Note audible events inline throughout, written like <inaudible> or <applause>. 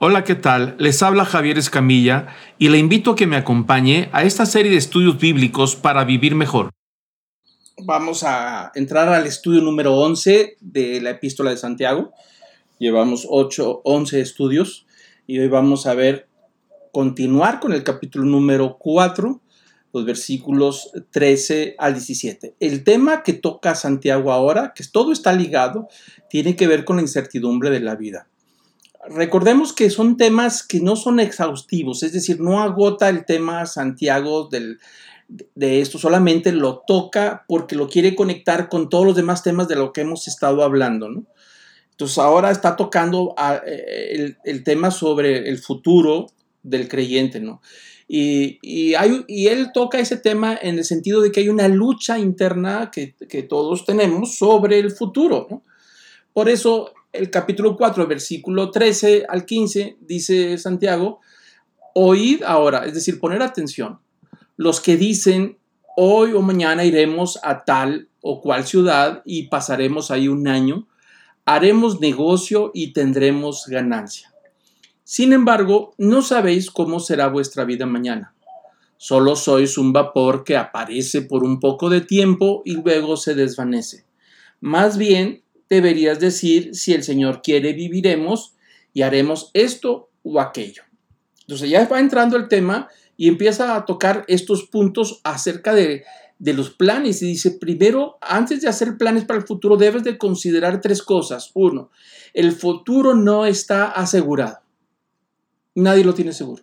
Hola, ¿qué tal? Les habla Javier Escamilla y le invito a que me acompañe a esta serie de estudios bíblicos para vivir mejor. Vamos a entrar al estudio número 11 de la epístola de Santiago. Llevamos 8, 11 estudios y hoy vamos a ver, continuar con el capítulo número 4, los versículos 13 al 17. El tema que toca Santiago ahora, que todo está ligado, tiene que ver con la incertidumbre de la vida recordemos que son temas que no son exhaustivos, es decir, no agota el tema Santiago de esto, solamente lo toca porque lo quiere conectar con todos los demás temas de lo que hemos estado hablando, ¿no? Entonces ahora está tocando eh, el, tema sobre el futuro del creyente, ¿no? Y, y, él toca ese tema en el sentido de que hay una lucha interna que, que todos tenemos sobre el futuro, ¿no? Por eso el capítulo 4, versículo 13 al 15, dice Santiago, oíd ahora, es decir, poner atención, los que dicen, hoy o mañana iremos a tal o cual ciudad y pasaremos ahí un año, haremos negocio y tendremos ganancia. Sin embargo, no sabéis cómo será vuestra vida mañana. Solo sois un vapor que aparece por un poco de tiempo y luego se desvanece. Más bien, deberías decir, si el Señor quiere, viviremos y haremos esto o aquello. Entonces ya va entrando el tema y empieza a tocar estos puntos acerca de, de los planes y dice, primero, antes de hacer planes para el futuro, debes de considerar tres cosas. Uno, el futuro no está asegurado. Nadie lo tiene seguro.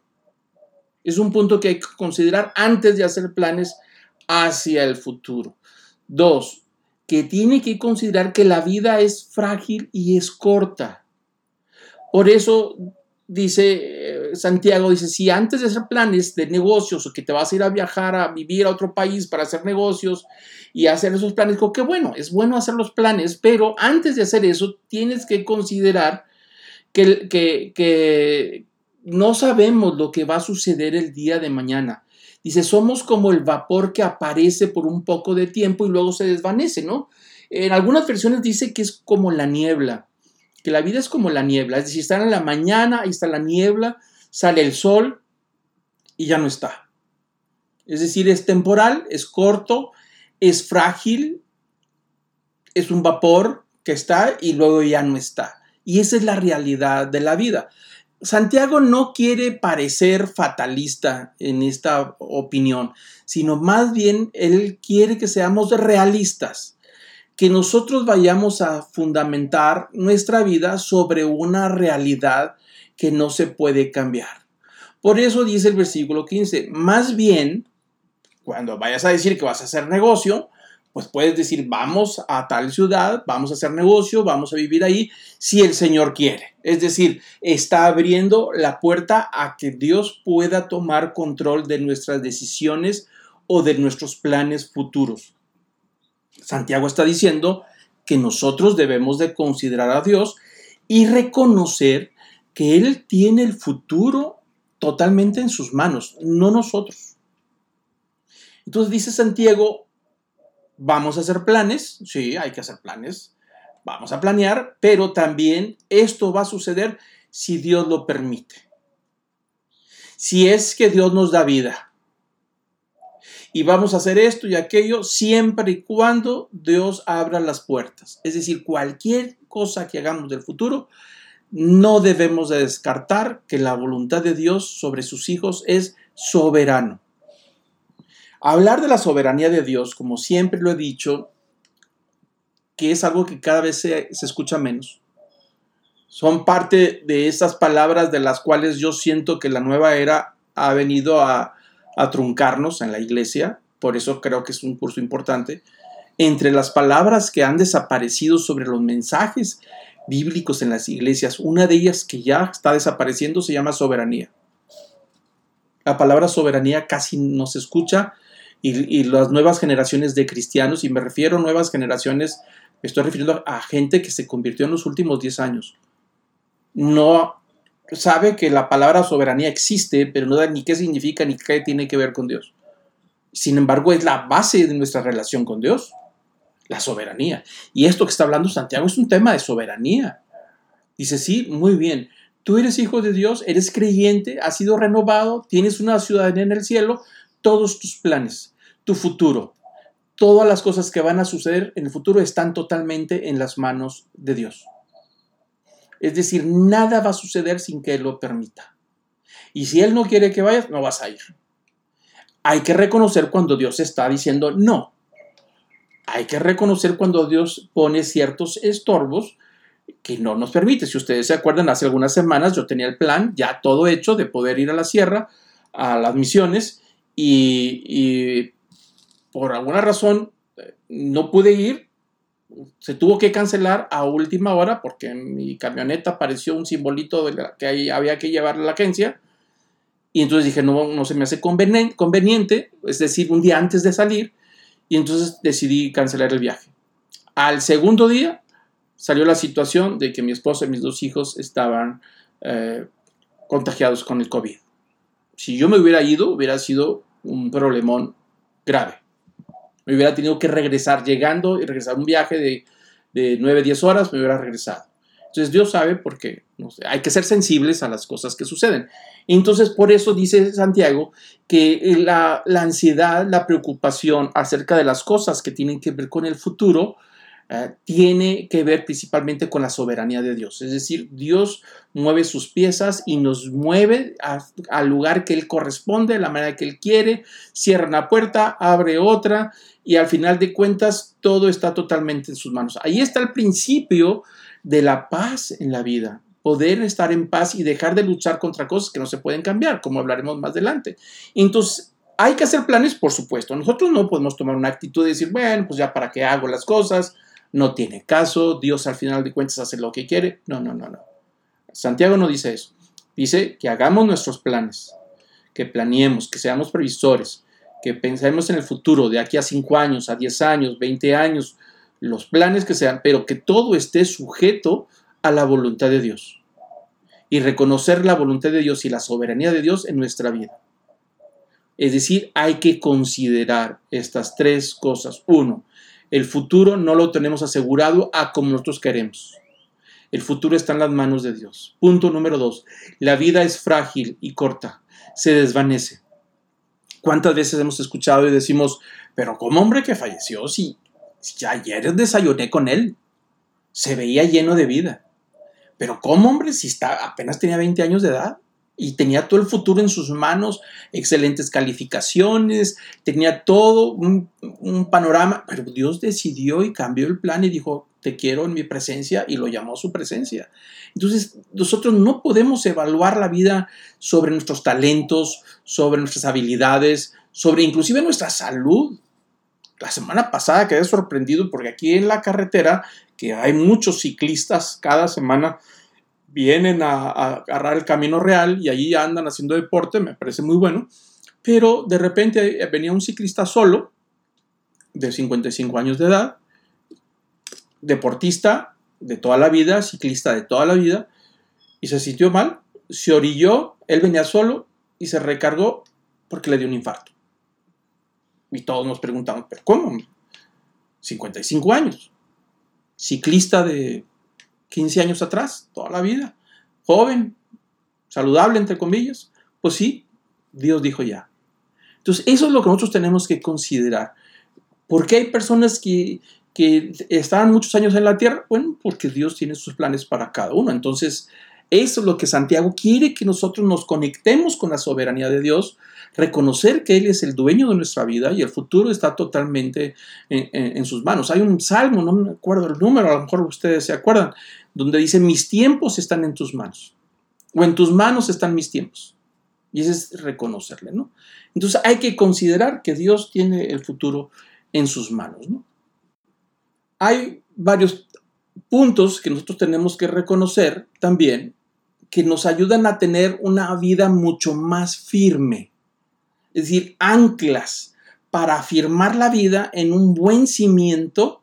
Es un punto que hay que considerar antes de hacer planes hacia el futuro. Dos, que tiene que considerar que la vida es frágil y es corta. Por eso dice eh, Santiago, dice, si antes de hacer planes de negocios o que te vas a ir a viajar a vivir a otro país para hacer negocios y hacer esos planes, digo, que bueno, es bueno hacer los planes, pero antes de hacer eso tienes que considerar que, que, que no sabemos lo que va a suceder el día de mañana. Dice, somos como el vapor que aparece por un poco de tiempo y luego se desvanece, ¿no? En algunas versiones dice que es como la niebla, que la vida es como la niebla, es decir, está en la mañana, ahí está la niebla, sale el sol y ya no está. Es decir, es temporal, es corto, es frágil, es un vapor que está y luego ya no está. Y esa es la realidad de la vida. Santiago no quiere parecer fatalista en esta opinión, sino más bien él quiere que seamos realistas, que nosotros vayamos a fundamentar nuestra vida sobre una realidad que no se puede cambiar. Por eso dice el versículo 15, más bien, cuando vayas a decir que vas a hacer negocio, pues puedes decir, vamos a tal ciudad, vamos a hacer negocio, vamos a vivir ahí, si el Señor quiere. Es decir, está abriendo la puerta a que Dios pueda tomar control de nuestras decisiones o de nuestros planes futuros. Santiago está diciendo que nosotros debemos de considerar a Dios y reconocer que Él tiene el futuro totalmente en sus manos, no nosotros. Entonces dice Santiago, Vamos a hacer planes, sí, hay que hacer planes, vamos a planear, pero también esto va a suceder si Dios lo permite. Si es que Dios nos da vida. Y vamos a hacer esto y aquello siempre y cuando Dios abra las puertas. Es decir, cualquier cosa que hagamos del futuro, no debemos de descartar que la voluntad de Dios sobre sus hijos es soberano. Hablar de la soberanía de Dios, como siempre lo he dicho, que es algo que cada vez se, escucha menos. Son parte de esas palabras de las cuales yo siento que la nueva era ha venido a, a truncarnos en la iglesia, por eso creo que es un curso importante. Entre las palabras que han desaparecido sobre los mensajes bíblicos en las iglesias, una de ellas que ya está desapareciendo se llama soberanía. La palabra soberanía casi no se escucha y, las nuevas generaciones de cristianos, y me refiero a nuevas generaciones, me estoy refiriendo a gente que se convirtió en los últimos 10 años. No sabe que la palabra soberanía existe, pero no da ni qué significa ni qué tiene que ver con Dios. Sin embargo, es la base de nuestra relación con Dios, la soberanía. Y esto que está hablando Santiago es un tema de soberanía. Dice, sí, muy bien, Tú eres hijo de Dios, eres creyente, has sido renovado, tienes una ciudadanía en el cielo, todos tus planes, tu futuro, todas las cosas que van a suceder en el futuro están totalmente en las manos de Dios. Es decir, nada va a suceder sin que Él lo permita. Y si Él no quiere que vayas, no vas a ir. Hay que reconocer cuando Dios está diciendo no. Hay que reconocer cuando Dios pone ciertos estorbos que no nos permite. Si ustedes se acuerdan, hace algunas semanas yo tenía el plan ya todo hecho de poder ir a la sierra, a las misiones, y, por alguna razón eh, no pude ir. Se tuvo que cancelar a última hora porque en mi camioneta apareció un simbolito de que había que llevar a la agencia. Y entonces dije, no, no se me hace conveniente, es decir, un día antes de salir. Y entonces decidí cancelar el viaje. Al segundo día salió la situación de que mi esposa y mis dos hijos estaban eh, contagiados con el COVID. Si yo me hubiera ido, hubiera sido un problemón grave. Me hubiera tenido que regresar llegando y regresar un viaje de, de 9, 10 horas, me hubiera regresado. Entonces Dios sabe porque no hay que ser sensibles a las cosas que suceden. Entonces por eso dice Santiago que la, la ansiedad, la preocupación acerca de las cosas que tienen que ver con el futuro, eh, tiene que ver principalmente con la soberanía de Dios. Es decir, Dios mueve sus piezas y nos mueve al lugar que Él corresponde, de la manera que Él quiere, cierra una puerta, abre otra y al final de cuentas todo está totalmente en sus manos. Ahí está el principio de la paz en la vida, poder estar en paz y dejar de luchar contra cosas que no se pueden cambiar, como hablaremos más adelante. Entonces, hay que hacer planes, por supuesto. Nosotros no podemos tomar una actitud de decir, bueno, pues ya para qué hago las cosas, no tiene caso, Dios al final de cuentas hace lo que quiere. No, no, no, no. Santiago no dice eso. Dice que hagamos nuestros planes, que planeemos, que seamos previsores, que pensemos en el futuro, de aquí a 5 años, a 10 años, 20 años, los planes que sean, pero que todo esté sujeto a la voluntad de Dios. Y reconocer la voluntad de Dios y la soberanía de Dios en nuestra vida. Es decir, hay que considerar estas tres cosas. Uno, el futuro no lo tenemos asegurado a como nosotros queremos. El futuro está en las manos de Dios. Punto número dos. La vida es frágil y corta. Se desvanece. ¿Cuántas veces hemos escuchado y decimos, pero como hombre que falleció, si, ayer desayuné con él, se veía lleno de vida. Pero como hombre si está, apenas tenía 20 años de edad y tenía todo el futuro en sus manos, excelentes calificaciones, tenía todo un, panorama, pero Dios decidió y cambió el plan y dijo, te quiero en mi presencia y lo llamó a su presencia. Entonces, nosotros no podemos evaluar la vida sobre nuestros talentos, sobre nuestras habilidades, sobre inclusive nuestra salud. La semana pasada quedé sorprendido porque aquí en la carretera, que hay muchos ciclistas cada semana, vienen a, agarrar el camino real y allí andan haciendo deporte, me parece muy bueno, pero de repente venía un ciclista solo, de 55 años de edad, deportista de toda la vida, ciclista de toda la vida, y se sintió mal, se orilló, él venía solo y se recargó porque le dio un infarto. Y todos nos preguntamos, ¿pero cómo? 55 años, ciclista de 15 años atrás, toda la vida, joven, saludable, entre comillas, pues sí, Dios dijo ya. Entonces, eso es lo que nosotros tenemos que considerar. ¿Por qué hay personas que, que estaban muchos años en la tierra? Bueno, porque Dios tiene sus planes para cada uno. Entonces, eso es lo que Santiago quiere que nosotros nos conectemos con la soberanía de Dios, reconocer que Él es el dueño de nuestra vida y el futuro está totalmente en, sus manos. Hay un salmo, no me acuerdo el número, a lo mejor ustedes se acuerdan, donde dice, mis tiempos están en tus manos, o en tus manos están mis tiempos. Y ese es reconocerle, ¿no? Entonces hay que considerar que Dios tiene el futuro en sus manos, ¿no? Hay varios puntos que nosotros tenemos que reconocer también que nos ayudan a tener una vida mucho más firme. Es decir, anclas para afirmar la vida en un buen cimiento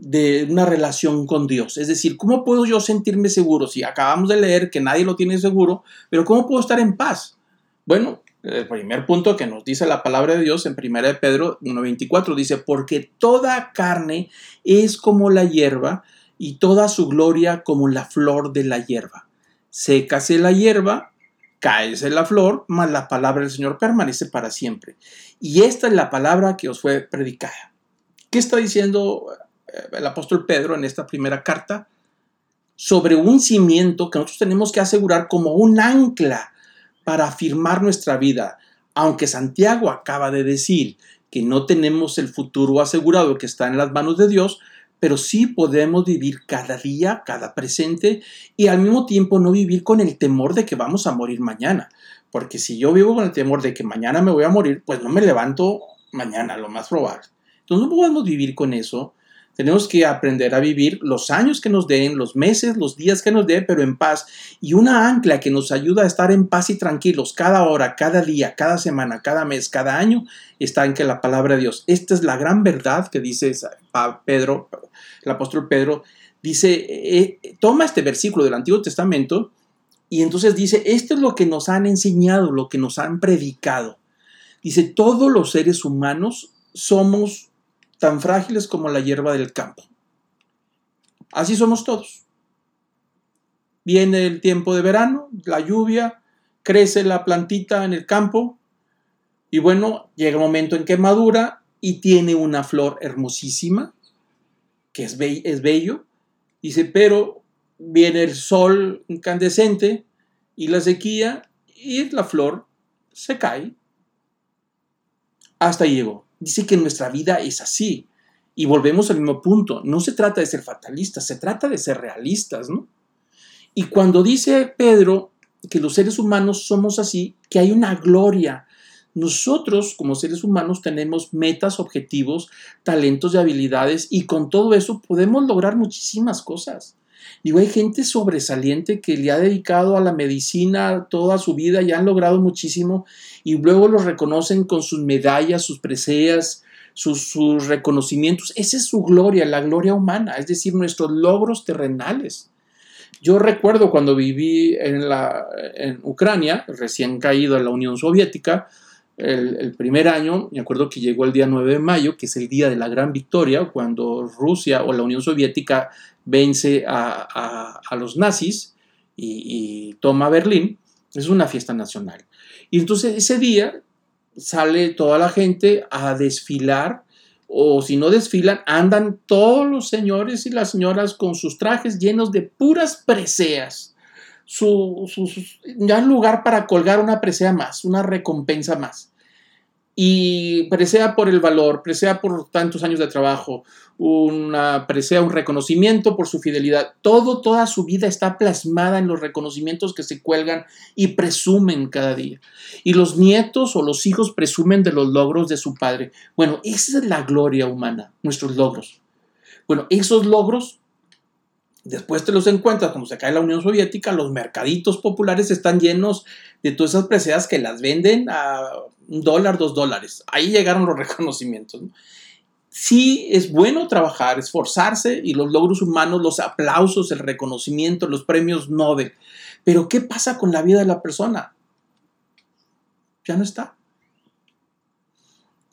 de una relación con Dios. Es decir, ¿cómo puedo yo sentirme seguro? Si acabamos de leer que nadie lo tiene seguro, pero ¿cómo puedo estar en paz? Bueno, el primer punto que nos dice la palabra de Dios en 1 de Pedro 1.24 dice, porque toda carne es como la hierba y toda su gloria como la flor de la hierba. sécase la hierba, cáese la flor, mas la palabra del Señor permanece para siempre. Y esta es la palabra que os fue predicada. ¿Qué está diciendo el apóstol Pedro en esta primera carta? Sobre un cimiento que nosotros tenemos que asegurar como un ancla para afirmar nuestra vida. Aunque Santiago acaba de decir que no tenemos el futuro asegurado que está en las manos de Dios, pero sí podemos vivir cada día, cada presente y al mismo tiempo no vivir con el temor de que vamos a morir mañana. Porque si yo vivo con el temor de que mañana me voy a morir, pues no me levanto mañana, lo más probable. Entonces no podemos vivir con eso. Tenemos que aprender a vivir los años que nos den, los meses, los días que nos den, pero en paz. Y una ancla que nos ayuda a estar en paz y tranquilos cada hora, cada día, cada semana, cada mes, cada año, está en que la palabra de Dios. Esta es la gran verdad que dice Pedro, el apóstol Pedro. Dice, eh, eh, toma este versículo del Antiguo Testamento y entonces dice, esto es lo que nos han enseñado, lo que nos han predicado. Dice, todos los seres humanos somos tan frágiles como la hierba del campo. Así somos todos. Viene el tiempo de verano, la lluvia, crece la plantita en el campo y bueno, llega un momento en que madura y tiene una flor hermosísima, que es, es bello. Dice, pero viene el sol incandescente y la sequía y la flor se cae. Hasta llegó dice que nuestra vida es así. Y volvemos al mismo punto. No se trata de ser fatalistas, se trata de ser realistas, ¿no? Y cuando dice Pedro que los seres humanos somos así, que hay una gloria. Nosotros como seres humanos tenemos metas, objetivos, talentos y habilidades y con todo eso podemos lograr muchísimas cosas. Digo, hay gente sobresaliente que le ha dedicado a la medicina toda su vida y han logrado muchísimo y luego los reconocen con sus medallas, sus preseas, sus, reconocimientos. Esa es su gloria, la gloria humana, es decir, nuestros logros terrenales. Yo recuerdo cuando viví en, la, en Ucrania, recién caído en la Unión Soviética, el, primer año, me acuerdo que llegó el día 9 de mayo, que es el día de la gran victoria, cuando Rusia o la Unión Soviética vence a, los nazis y, toma Berlín, es una fiesta nacional. Y entonces ese día sale toda la gente a desfilar, o si no desfilan, andan todos los señores y las señoras con sus trajes llenos de puras preseas. Su, ya un lugar para colgar una presea más, una recompensa más y presea por el valor, presea por tantos años de trabajo, una presea un reconocimiento por su fidelidad. Todo, toda su vida está plasmada en los reconocimientos que se cuelgan y presumen cada día. Y los nietos o los hijos presumen de los logros de su padre. Bueno, esa es la gloria humana, nuestros logros. Bueno, esos logros Después te los encuentras cuando se cae la Unión Soviética, los mercaditos populares están llenos de todas esas preseas que las venden a un dólar, dos dólares. Ahí llegaron los <laughs> reconocimientos. Sí es bueno trabajar, esforzarse y los logros humanos, los aplausos, el reconocimiento, los premios Nobel. Pero ¿qué pasa con la vida de la persona? Ya no está.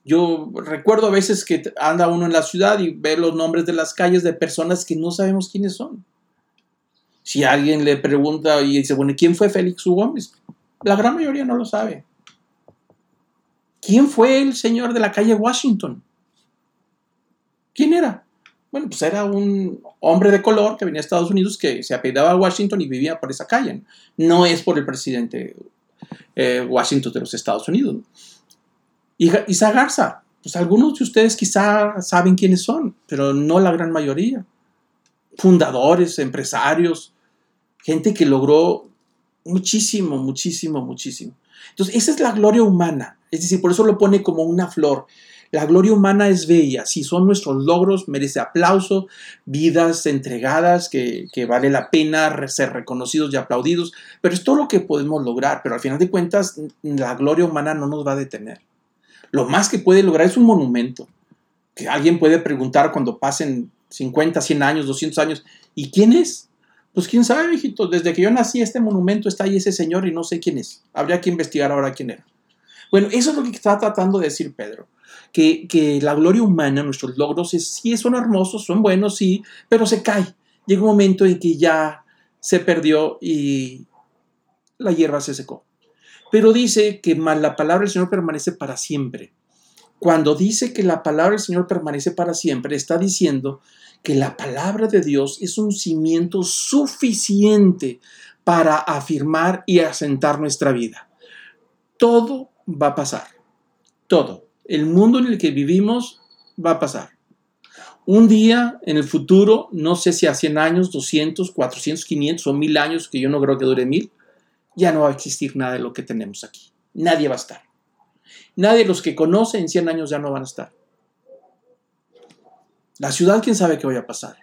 Yo recuerdo a veces que anda uno en la ciudad y ve los nombres de las calles de personas que no sabemos quiénes son. Si alguien le pregunta y dice, bueno, ¿quién fue Félix U. Gómez? La gran mayoría no lo sabe. ¿Quién fue el señor de la calle Washington? ¿Quién era? Bueno, pues era un hombre de color que venía a Estados Unidos que se apellidaba a Washington y vivía por esa calle. No es por el presidente eh, Washington de los Estados Unidos. Isa Garza, pues algunos de ustedes quizá saben quiénes son, pero no la gran mayoría. Fundadores, empresarios, gente que logró muchísimo, muchísimo, muchísimo. Entonces, esa es la gloria humana. Es decir, por eso lo pone como una flor. La gloria humana es bella, si son nuestros logros, merece aplauso, vidas entregadas que, que, vale la pena ser reconocidos y aplaudidos, pero es todo lo que podemos lograr, pero al final de cuentas la gloria humana no nos va a detener. Lo más que puede lograr es un monumento. Que alguien puede preguntar cuando pasen 50, 100 años, 200 años, ¿y quién es? Pues quién sabe, hijito, desde que yo nací este monumento está ahí ese señor y no sé quién es. Habría que investigar ahora quién era. Bueno, eso es lo que está tratando de decir Pedro, que, que la gloria humana, nuestros logros, sí son hermosos, son buenos, sí, pero se cae. Llega un momento en que ya se perdió y la hierba se secó. Pero dice que la palabra del Señor permanece para siempre. Cuando dice que la palabra del Señor permanece para siempre, está diciendo que la palabra de Dios es un cimiento suficiente para afirmar y asentar nuestra vida. Todo va a pasar. Todo. El mundo en el que vivimos va a pasar. Un día en el futuro, no sé si a 100 años, 200, 400, 500 o 1000 años, que yo no creo que dure 1000, ya no va a existir nada de lo que tenemos aquí. Nadie va a estar. Nadie de los que conoce en 100 años ya no van a estar. La ciudad, quién sabe qué vaya a pasar.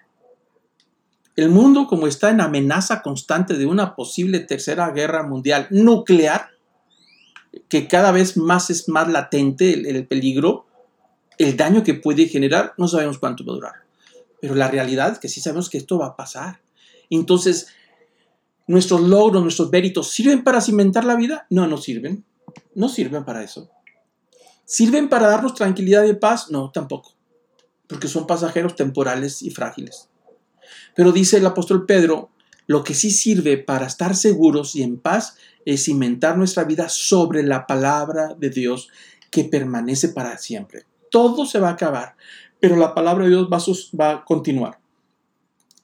El mundo, como está en amenaza constante de una posible tercera guerra mundial nuclear, que cada vez más es más latente el, el peligro, el daño que puede generar, no sabemos cuánto va a durar. Pero la realidad es que sí sabemos que esto va a pasar. Entonces, nuestros logros, nuestros méritos, ¿sirven para cimentar la vida? No, no sirven. No sirven para eso. ¿Sirven para darnos tranquilidad y paz? No, tampoco. Porque son pasajeros temporales y frágiles. Pero dice el apóstol Pedro, lo que sí sirve para estar seguros y en paz es cimentar nuestra vida sobre la palabra de Dios que permanece para siempre. Todo se va a acabar, pero la palabra de Dios va a, va a continuar.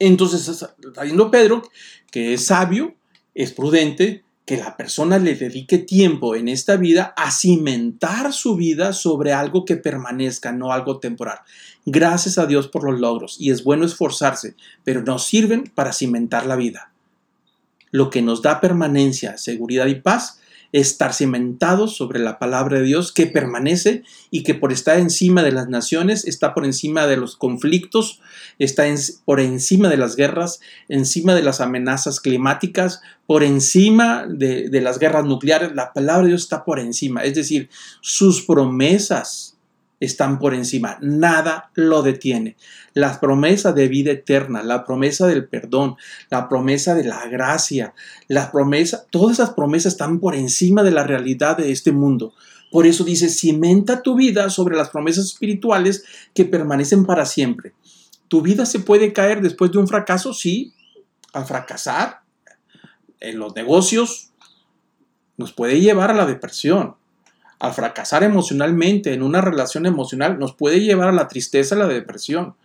Entonces está diciendo Pedro que es sabio, es prudente, que la persona le dedique tiempo en esta vida a cimentar su vida sobre algo que permanezca, no algo temporal. Gracias a Dios por los logros y es bueno esforzarse, pero no sirven para cimentar la vida. Lo que nos da permanencia, seguridad y paz estar cimentados sobre la palabra de Dios que permanece y que por estar encima de las naciones, está por encima de los conflictos, está por encima de las guerras, encima de las amenazas climáticas, por encima de, de las guerras nucleares. La palabra de Dios está por encima, es decir, sus promesas están por encima, nada lo detiene. La promesa de vida eterna, la promesa del perdón, la promesa de la gracia, la promesa, todas esas promesas están por encima de la realidad de este mundo. Por eso dice, cimenta tu vida sobre las promesas espirituales que permanecen para siempre. ¿Tu vida se puede caer después de un fracaso? Sí, al fracasar en los negocios nos puede llevar a la depresión al fracasar emocionalmente en una relación emocional nos puede llevar a la tristeza, a la depresión.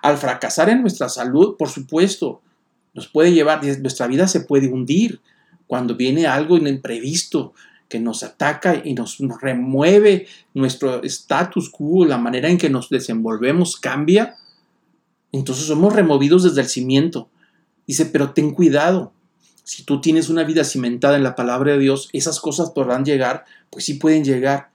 Al fracasar en nuestra salud, por supuesto, nos puede llevar, nuestra vida se puede hundir cuando viene algo imprevisto que nos ataca y nos, remueve nuestro status quo, la manera en que nos desenvolvemos cambia. Entonces somos removidos desde el cimiento. Dice, pero ten cuidado, si tú tienes una vida cimentada en la palabra de Dios, esas cosas podrán llegar, pues sí pueden llegar.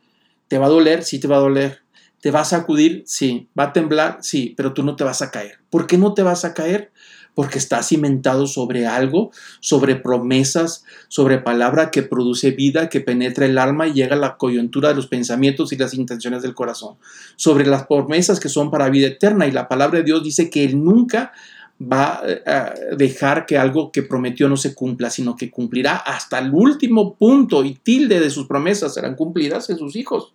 ¿Te va a doler? Sí te va a doler. ¿Te va a sacudir? Sí. ¿Va a temblar? Sí, pero tú no te vas a caer. ¿Por qué no te vas a caer? Porque estás cimentado sobre algo, sobre promesas, sobre palabra que produce vida, que penetra el alma y llega a la coyuntura de los pensamientos y las intenciones del corazón. Sobre las promesas que son para vida eterna. Y la palabra de Dios dice que Él nunca va eh, a dejar que algo que prometió no se cumpla, sino que cumplirá hasta el último punto y tilde de sus promesas serán cumplidas en sus hijos.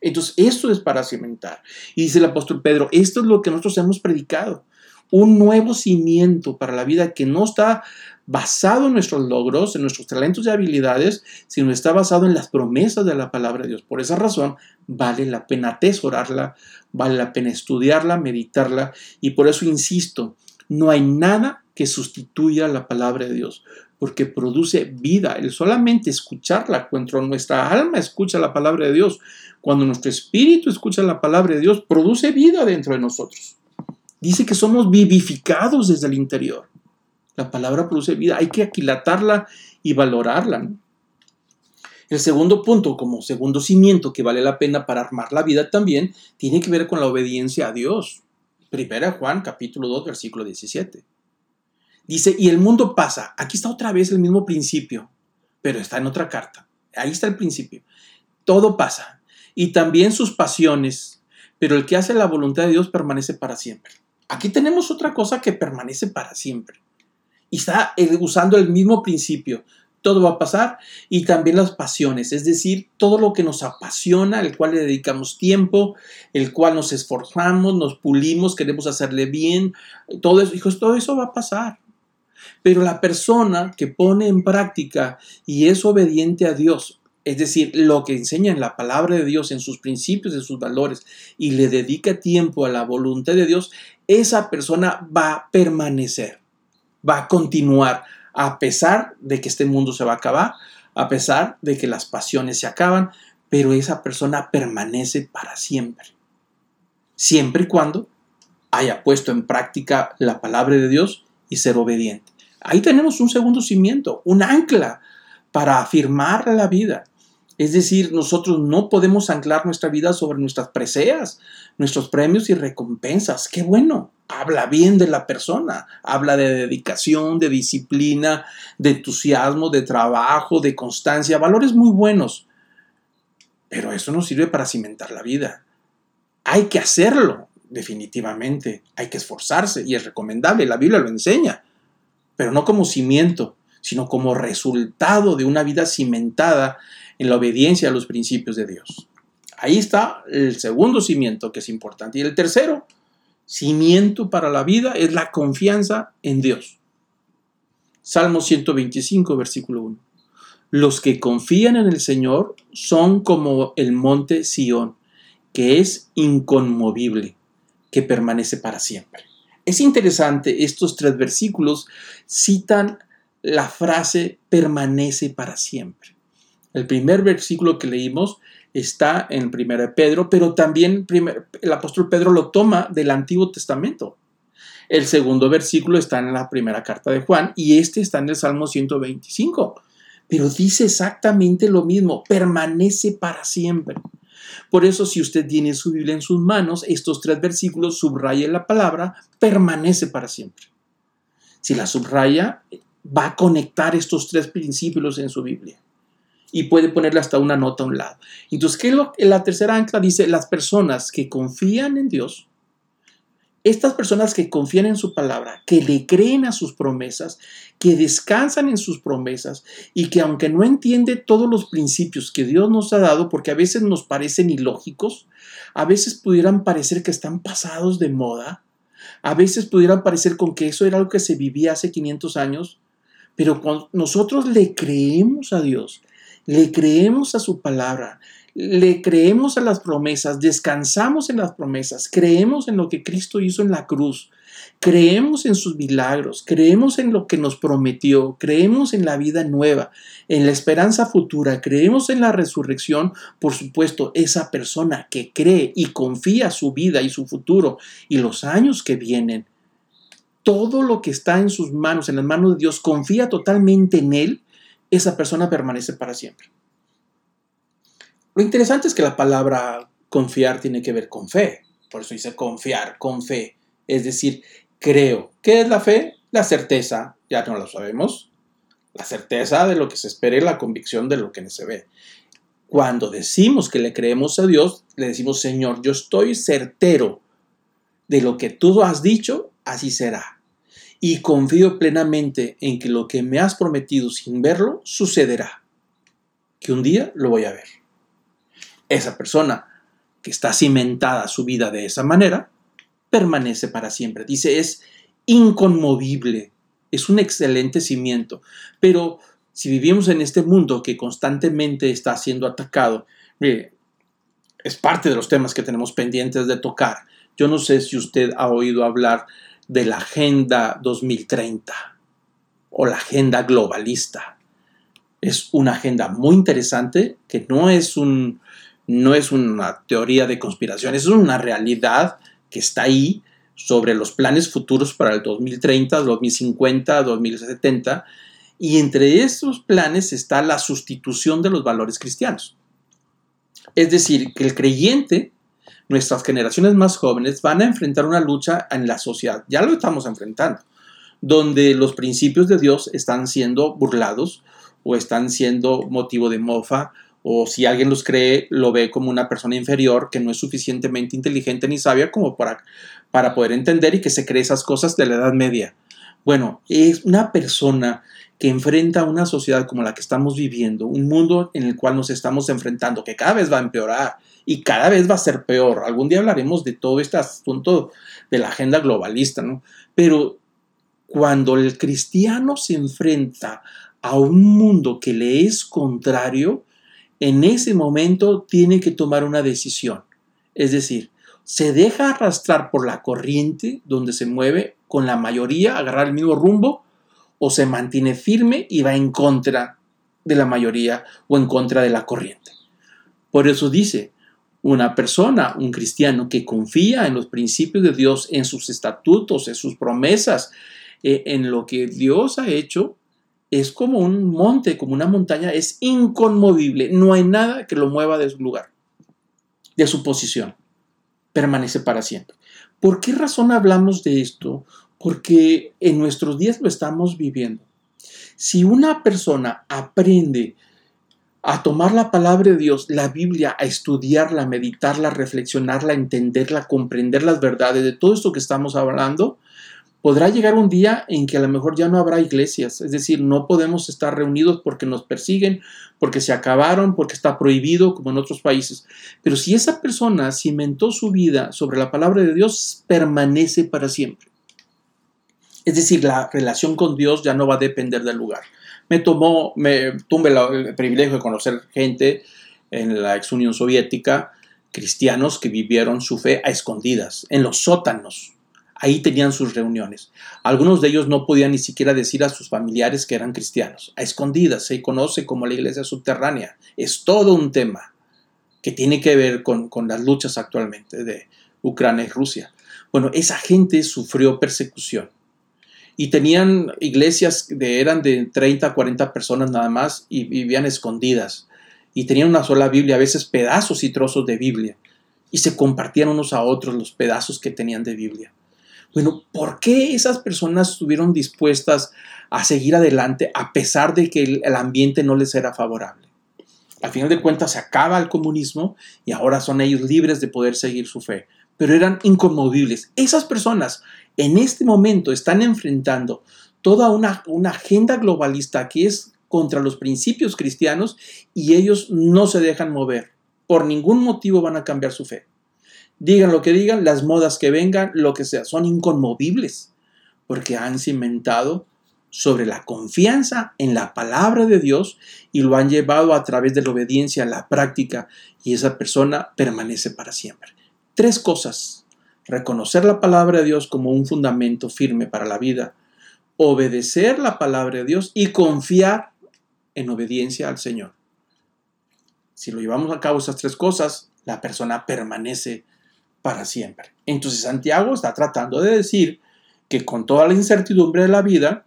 Entonces, esto es para cimentar. Y dice el apóstol Pedro, esto es lo que nosotros hemos predicado. Un nuevo cimiento para la vida que no está basado en nuestros logros, en nuestros talentos y habilidades, sino está basado en las promesas de la palabra de Dios. Por esa razón, vale la pena atesorarla, vale la pena estudiarla, meditarla, y por eso insisto, no hay nada que sustituya la palabra de Dios, porque produce vida. El solamente escucharla, cuando nuestra alma escucha la palabra de Dios, cuando nuestro espíritu escucha la palabra de Dios, produce vida dentro de nosotros. Dice que somos vivificados desde el interior. La palabra produce vida, hay que aquilatarla y valorarla. El segundo punto, como segundo cimiento que vale la pena para armar la vida también, tiene que ver con la obediencia a Dios. Primera Juan capítulo 2 versículo 17. Dice, y el mundo pasa. Aquí está otra vez el mismo principio, pero está en otra carta. Ahí está el principio. Todo pasa. Y también sus pasiones, pero el que hace la voluntad de Dios permanece para siempre. Aquí tenemos otra cosa que permanece para siempre. Y está usando el mismo principio todo va a pasar y también las pasiones, es decir, todo lo que nos apasiona, el cual le dedicamos tiempo, el cual nos esforzamos, nos pulimos, queremos hacerle bien, todo eso, hijos, todo eso va a pasar. Pero la persona que pone en práctica y es obediente a Dios, es decir, lo que enseña en la palabra de Dios, en sus principios, en sus valores, y le dedica tiempo a la voluntad de Dios, esa persona va a permanecer, va a continuar, a pesar de que este mundo se va a acabar, a pesar de que las pasiones se acaban, pero esa persona permanece para siempre. Siempre y cuando haya puesto en práctica la palabra de Dios y ser obediente. Ahí tenemos un segundo cimiento, un ancla para afirmar la vida. Es decir, nosotros no podemos anclar nuestra vida sobre nuestras preseas, nuestros premios y recompensas. Qué bueno, habla bien de la persona, habla de dedicación, de disciplina, de entusiasmo, de trabajo, de constancia, valores muy buenos. Pero eso no sirve para cimentar la vida. Hay que hacerlo, definitivamente. Hay que esforzarse y es recomendable, la Biblia lo enseña, pero no como cimiento, sino como resultado de una vida cimentada en la obediencia a los principios de Dios. Ahí está el segundo cimiento que es importante. Y el tercero cimiento para la vida es la confianza en Dios. Salmo 125, versículo 1. Los que confían en el Señor son como el monte Sión, que es inconmovible, que permanece para siempre. Es interesante, estos tres versículos citan la frase permanece para siempre. El primer versículo que leímos está en 1 Pedro, pero también el apóstol Pedro lo toma del Antiguo Testamento. El segundo versículo está en la primera carta de Juan y este está en el Salmo 125. Pero dice exactamente lo mismo, permanece para siempre. Por eso, si usted tiene su Biblia en sus manos, estos tres versículos subraya la palabra permanece para siempre. Si la subraya, va a conectar estos tres principios en su Biblia y puede ponerle hasta una nota a un lado. Entonces, ¿qué es lo que la tercera ancla dice? Las personas que confían en Dios, estas personas que confían en su palabra, que le creen a sus promesas, que descansan en sus promesas y que aunque no entiende todos los principios que Dios nos ha dado, porque a veces nos parecen ilógicos, a veces pudieran parecer que están pasados de moda, a veces pudieran parecer con que eso era algo que se vivía hace 500 años, pero cuando nosotros le creemos a Dios, le creemos a su palabra, le creemos a las promesas, descansamos en las promesas, creemos en lo que Cristo hizo en la cruz, creemos en sus milagros, creemos en lo que nos prometió, creemos en la vida nueva, en la esperanza futura, creemos en la resurrección, por supuesto, esa persona que cree y confía su vida y su futuro y los años que vienen, todo lo que está en sus manos, en las manos de Dios, confía totalmente en Él, esa persona permanece para siempre. Lo interesante es que la palabra confiar tiene que ver con fe. Por eso dice confiar, con fe. Es decir, creo. ¿Qué es la fe? La certeza, ya no lo sabemos. La certeza de lo que se espera y la convicción de lo que se ve. Cuando decimos que le creemos a Dios, le decimos, Señor, yo estoy certero de lo que tú has dicho, así será y confío plenamente en que lo que me has prometido sin verlo sucederá, que un día lo voy a ver. Esa persona que está cimentada su vida de esa manera, permanece para siempre. Dice, es inconmovible, es un excelente cimiento, pero si vivimos en este mundo que constantemente está siendo atacado, es parte de los temas que tenemos pendientes de tocar. Yo no sé si usted ha oído hablar de la Agenda 2030 o la Agenda Globalista. Es una agenda muy interesante que no es, un, no es una teoría de conspiración, es una realidad que está ahí sobre los planes futuros para el 2030, 2050, 2070, y entre esos planes está la sustitución de los valores cristianos. Es decir, que el creyente nuestras generaciones más jóvenes van a enfrentar una lucha en la sociedad. Ya lo estamos enfrentando, donde los principios de Dios están siendo burlados o están siendo motivo de mofa o si alguien los cree, lo ve como una persona inferior que no es suficientemente inteligente ni sabia como para, para poder entender y que se cree esas cosas de la Edad Media. Bueno, es una persona que enfrenta una sociedad como la que estamos viviendo, un mundo en el cual nos estamos enfrentando, que cada vez va a empeorar y cada vez va a ser peor. Algún día hablaremos de todo este asunto de la agenda globalista, ¿no? Pero cuando el cristiano se enfrenta a un mundo que le es contrario, en ese momento tiene que tomar una decisión. Es decir, se deja arrastrar por la corriente donde se mueve con la mayoría, agarrar el mismo rumbo, o se mantiene firme y va en contra de la mayoría o en contra de la corriente. Por eso dice, una persona, un cristiano que confía en los principios de Dios, en sus estatutos, en sus promesas, eh, en lo que Dios ha hecho, es como un monte, como una montaña, es inconmovible. No hay nada que lo mueva de su lugar, de su posición. Permanece para siempre. ¿Por qué razón hablamos de esto? Porque en nuestros días lo estamos viviendo. Si una persona aprende a tomar la palabra de Dios, la Biblia, a estudiarla, meditarla, reflexionarla, entenderla, comprender las verdades de todo esto que estamos hablando, podrá llegar un día en que a lo mejor ya no habrá iglesias, es decir, no podemos estar reunidos porque nos persiguen, porque se acabaron, porque está prohibido, como en otros países. Pero si esa persona cimentó su vida sobre la palabra de Dios, permanece para siempre. Es decir, la relación con Dios ya no va a depender del lugar me tomó, me tuve el privilegio de conocer gente en la ex Unión Soviética, cristianos que vivieron su fe a escondidas, en los sótanos. Ahí tenían sus reuniones. Algunos de ellos no podían ni siquiera decir a sus familiares que eran cristianos. A escondidas se conoce como la iglesia subterránea. Es todo un tema que tiene que ver con, con las luchas actualmente de Ucrania y Rusia. Bueno, esa gente sufrió persecución y tenían iglesias de eran de 30, 40 personas nada más y vivían escondidas y tenían una sola Biblia, a veces pedazos y trozos de Biblia y se compartían unos a otros los pedazos que tenían de Biblia. Bueno, ¿por qué esas personas estuvieron dispuestas a seguir adelante a pesar de que el, ambiente no les era favorable? Al final de cuentas se acaba el comunismo y ahora son ellos libres de poder seguir su fe, pero eran inconmovibles. Esas personas en este momento están enfrentando toda una, agenda globalista que es contra los principios cristianos y ellos no se dejan mover. Por ningún motivo van a cambiar su fe. Digan lo que digan, las modas que vengan, lo que sea, son inconmovibles porque han cimentado sobre la confianza en la palabra de Dios y lo han llevado a través de la obediencia a la práctica y esa persona permanece para siempre. Tres cosas reconocer la palabra de Dios como un fundamento firme para la vida, obedecer la palabra de Dios y confiar en obediencia al Señor. Si lo llevamos a cabo esas tres cosas, la persona permanece para siempre. Entonces Santiago está tratando de decir que con toda la incertidumbre de la vida,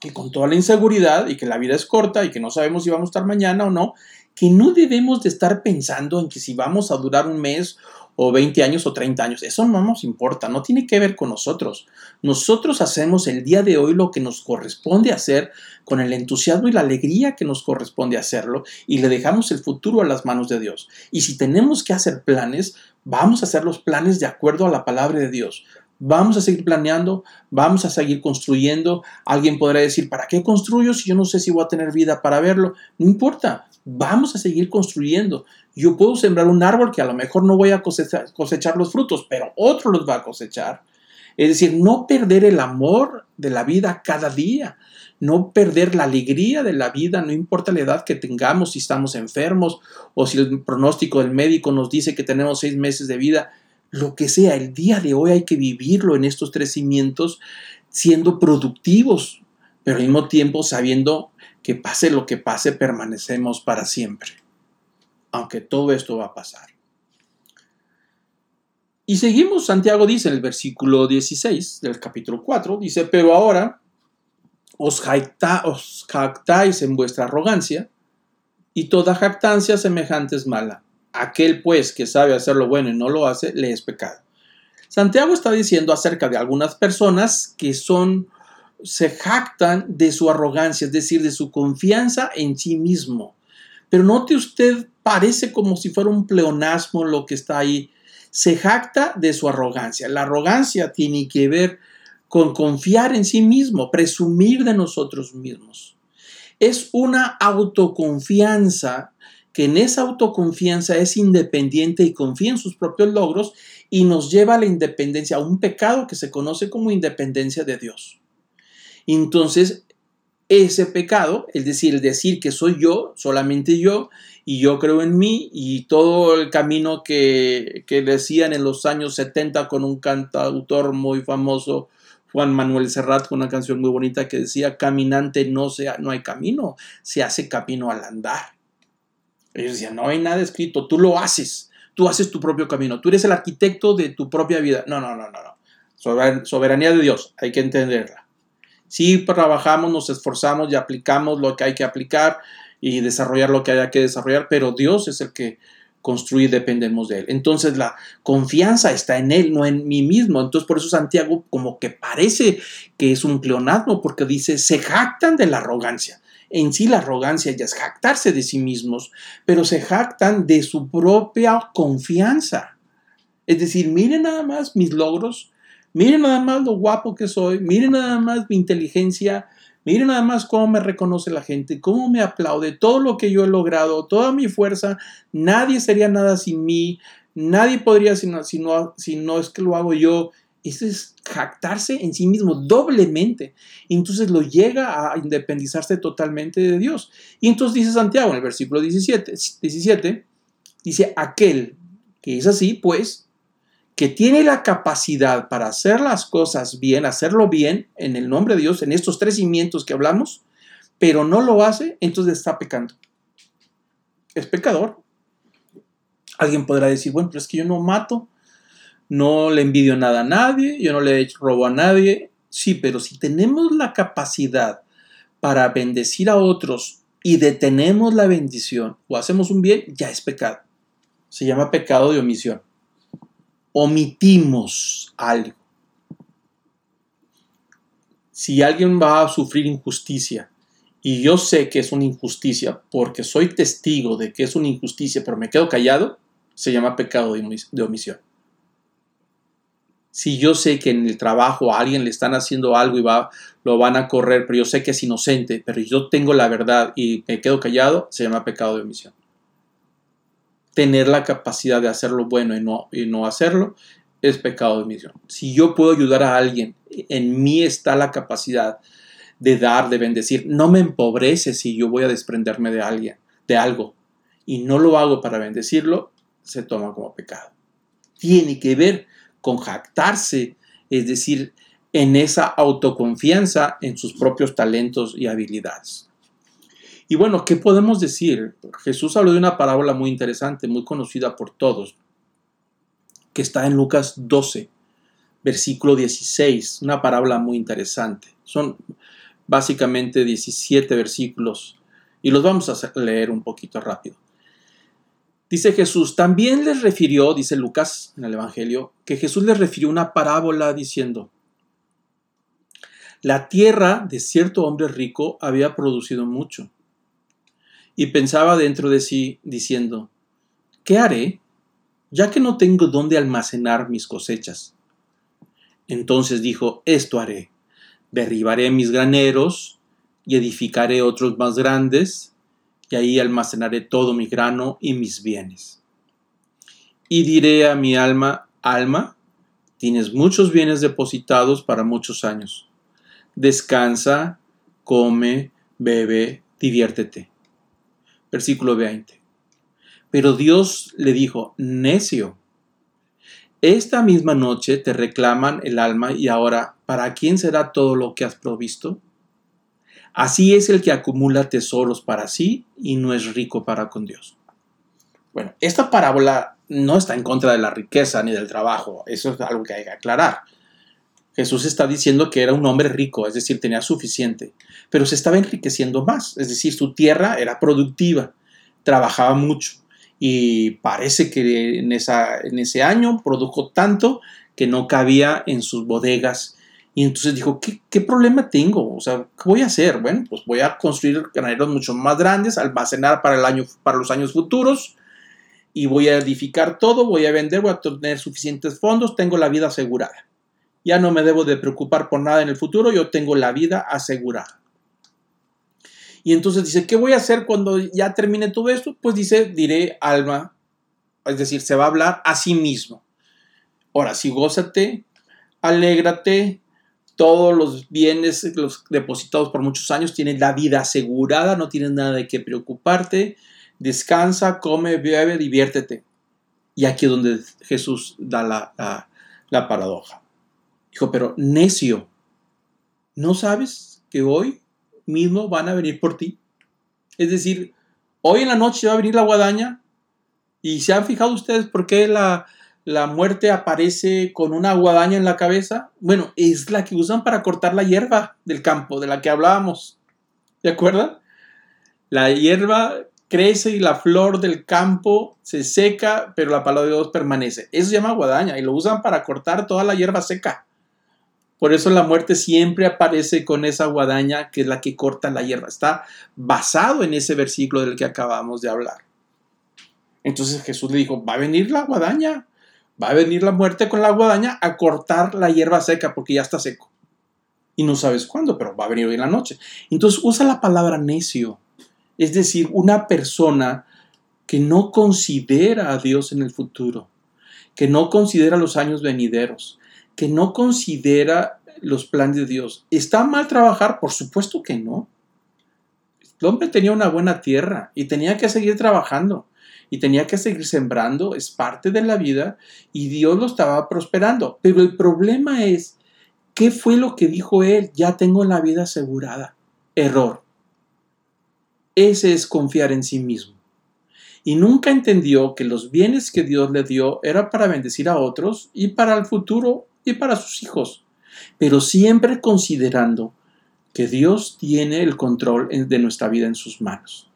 que con toda la inseguridad y que la vida es corta y que no sabemos si vamos a estar mañana o no, que no debemos de estar pensando en que si vamos a durar un mes o 20 años o 30 años. Eso no nos importa, no tiene que ver con nosotros. Nosotros hacemos el día de hoy lo que nos corresponde hacer con el entusiasmo y la alegría que nos corresponde hacerlo y le dejamos el futuro a las manos de Dios. Y si tenemos que hacer planes, vamos a hacer los planes de acuerdo a la palabra de Dios. Vamos a seguir planeando, vamos a seguir construyendo. Alguien podrá decir, ¿para qué construyo si yo no sé si voy a tener vida para verlo? No importa, vamos a seguir construyendo. Yo puedo sembrar un árbol que a lo mejor no voy a cosechar, los frutos, pero otro los va a cosechar. Es decir, no perder el amor de la vida cada día, no perder la alegría de la vida, no importa la edad que tengamos, si estamos enfermos o si el pronóstico del médico nos dice que tenemos seis meses de vida, lo que sea, el día de hoy hay que vivirlo en estos tres cimientos siendo productivos, pero al mismo tiempo sabiendo que pase lo que pase, permanecemos para siempre, aunque todo esto va a pasar. Y seguimos, Santiago dice en el versículo 16 del capítulo 4, dice, pero ahora os, os jactáis en vuestra arrogancia, y toda jactancia semejante es mala. Aquel pues que sabe hacer lo bueno y no lo hace, le es pecado. Santiago está diciendo acerca de algunas personas que son se jactan de su arrogancia, es decir, de su confianza en sí mismo. Pero note usted, parece como si fuera un pleonasmo lo que está ahí. Se jacta de su arrogancia. La arrogancia tiene que ver con confiar en sí mismo, presumir de nosotros mismos. Es una autoconfianza que en esa autoconfianza es independiente y confía en sus propios logros y nos lleva a la independencia, a un pecado que se conoce como independencia de Dios. Entonces, ese pecado, es decir, el decir que soy yo, solamente yo, y yo creo en mí, y todo el camino que, que decían en los años 70 con un cantautor muy famoso, Juan Manuel Serrat, con una canción muy bonita que decía, caminante no, sea, no hay camino, se hace camino al andar. Ellos decían, no hay nada escrito, tú lo haces, tú haces tu propio camino, tú eres el arquitecto de tu propia vida. No, no, no, no, no. Soberanía de Dios, hay que entenderla. Sí trabajamos, nos esforzamos y aplicamos lo que hay que aplicar y desarrollar lo que haya que desarrollar, pero Dios es el que construye, dependemos de Él. Entonces la confianza está en Él, no en mí mismo. Entonces por eso Santiago como que parece que es un pleonasmo, porque dice, se jactan de la arrogancia. En sí la arrogancia ya es jactarse de sí mismos, pero se jactan de su propia confianza. Es decir, miren nada más mis logros, miren nada más lo guapo que soy, miren nada más mi inteligencia, miren nada más cómo me reconoce la gente, cómo me aplaude, todo lo que yo he logrado, toda mi fuerza, nadie sería nada sin mí, nadie podría si no, si no, si no es que lo hago yo. Eso es jactarse en sí mismo doblemente. entonces lo llega a independizarse totalmente de Dios. Y entonces dice Santiago en el versículo 17, 17 dice, aquel que es así, pues, que tiene la capacidad para hacer las cosas bien, hacerlo bien en el nombre de Dios, en estos tres cimientos que hablamos, pero no lo hace, entonces está pecando. Es pecador. Alguien podrá decir, bueno, pero es que yo no mato, no le envidio nada a nadie, yo no le robo a nadie. Sí, pero si tenemos la capacidad para bendecir a otros y detenemos la bendición o hacemos un bien, ya es pecado. Se llama pecado de omisión. Omitimos algo. Si alguien va a sufrir injusticia y yo sé que es una injusticia porque soy testigo de que es una injusticia, pero me quedo callado, se llama pecado de omisión si yo sé que en el trabajo a alguien le están haciendo algo y va, lo van a correr, pero yo sé que es inocente, pero yo tengo la verdad y me quedo callado, se llama pecado de omisión. Tener la capacidad de hacer lo bueno y no, y no hacerlo es pecado de omisión. Si yo puedo ayudar a alguien, en mí está la capacidad de dar, de bendecir. No me empobrece si yo voy a desprenderme de alguien, de algo, y no lo hago para bendecirlo, se toma como pecado. Tiene que ver con jactarse, es decir, en esa autoconfianza en sus propios talentos y habilidades. Y bueno, ¿qué podemos decir? Jesús habló de una parábola muy interesante, muy conocida por todos, que está en Lucas 12, versículo 16, una parábola muy interesante. Son básicamente 17 versículos y los vamos a leer un poquito rápido. Dice Jesús, también les refirió, dice Lucas en el Evangelio, que Jesús les refirió una parábola diciendo, la tierra de cierto hombre rico había producido mucho. Y pensaba dentro de sí, diciendo, ¿qué haré? Ya que no tengo dónde almacenar mis cosechas. Entonces dijo, esto haré. Derribaré mis graneros y edificaré otros más grandes y ahí almacenaré todo mi grano y mis bienes. Y diré a mi alma, alma, tienes muchos bienes depositados para muchos años. Descansa, come, bebe, diviértete. Versículo 20. Pero Dios le dijo, necio, esta misma noche te reclaman el alma y ahora, ¿para quién será todo lo que has provisto? Así es el que acumula tesoros para sí y no es rico para con Dios. Bueno, esta parábola no está en contra de la riqueza ni del trabajo, eso es algo que hay que aclarar. Jesús está diciendo que era un hombre rico, es decir, tenía suficiente, pero se estaba enriqueciendo más, es decir, su tierra era productiva, trabajaba mucho y parece que en, esa, en ese año produjo tanto que no cabía en sus bodegas y entonces dijo, ¿qué, problema tengo? O sea, ¿qué voy a hacer? Bueno, pues voy a construir graneros mucho más grandes, almacenar para, el año, para los años futuros y voy a edificar todo, voy a vender, voy a tener suficientes fondos, tengo la vida asegurada. Ya no me debo de preocupar por nada en el futuro, yo tengo la vida asegurada. Y entonces dice, ¿qué voy a hacer cuando ya termine todo esto? Pues dice, diré alma, es decir, se va a hablar a sí mismo. Ahora sí, gózate, alégrate, todos los bienes los depositados por muchos años, tienes la vida asegurada, no tienes nada de qué preocuparte, descansa, come, bebe, diviértete. Y aquí es donde Jesús da la, la paradoja. Dijo, pero necio, ¿no sabes que hoy mismo van a venir por ti? Es decir, hoy en la noche va a venir la guadaña. ¿Y se han fijado ustedes por qué la, la muerte aparece con una guadaña en la cabeza? Bueno, es la que usan para cortar la hierba del campo, de la que hablábamos. ¿De acuerdo? La hierba crece y la flor del campo se seca, pero la palabra de Dios permanece. Eso se llama guadaña y lo usan para cortar toda la hierba seca. Por eso la muerte siempre aparece con esa guadaña que es la que corta la hierba. Está basado en ese versículo del que acabamos de hablar. Entonces Jesús le dijo, va a venir la guadaña, va a venir la muerte con la guadaña a cortar la hierba seca porque ya está seco. Y no sabes cuándo, pero va a venir hoy en la noche. Entonces usa la palabra necio, es decir, una persona que no considera a Dios en el futuro, que no considera los años venideros, que no considera los planes de Dios. ¿Está mal trabajar? Por supuesto que no. El hombre tenía una buena tierra y tenía que seguir trabajando y tenía que seguir sembrando, es parte de la vida y Dios lo estaba prosperando. Pero el problema es, ¿qué fue lo que dijo él? Ya tengo la vida asegurada. Error. Ese es confiar en sí mismo. Y nunca entendió que los bienes que Dios le dio era para bendecir a otros y para el futuro para sus hijos, pero siempre considerando que Dios tiene el control de nuestra vida en sus manos.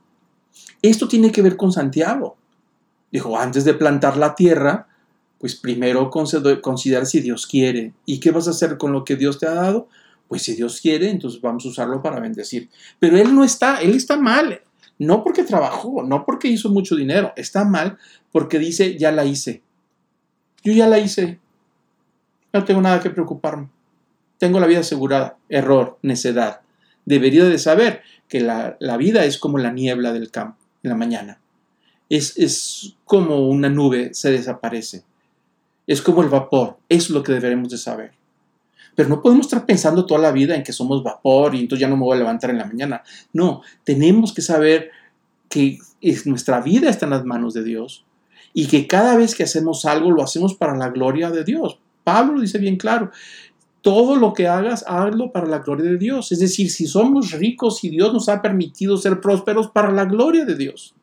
Esto tiene que ver con Santiago. Dijo, antes de plantar la tierra, pues primero considerar si Dios quiere. ¿Y qué vas a hacer con lo que Dios te ha dado? Pues si Dios quiere, entonces vamos a usarlo para bendecir. Pero él no está, él está mal. No porque trabajó, no porque hizo mucho dinero. Está mal porque dice, ya la hice. Yo ya la hice. No tengo nada que preocuparme. Tengo la vida asegurada. Error, necedad. Debería de saber que la, vida es como la niebla del campo en la mañana. Es, es como una nube se desaparece. Es como el vapor. Es lo que deberemos de saber. Pero no podemos estar pensando toda la vida en que somos vapor y entonces ya no me voy a levantar en la mañana. No, tenemos que saber que nuestra vida está en las manos de Dios y que cada vez que hacemos algo lo hacemos para la gloria de Dios, Pablo lo dice bien claro. Todo lo que hagas, hazlo para la gloria de Dios. Es decir, si somos ricos y Dios nos ha permitido ser prósperos para la gloria de Dios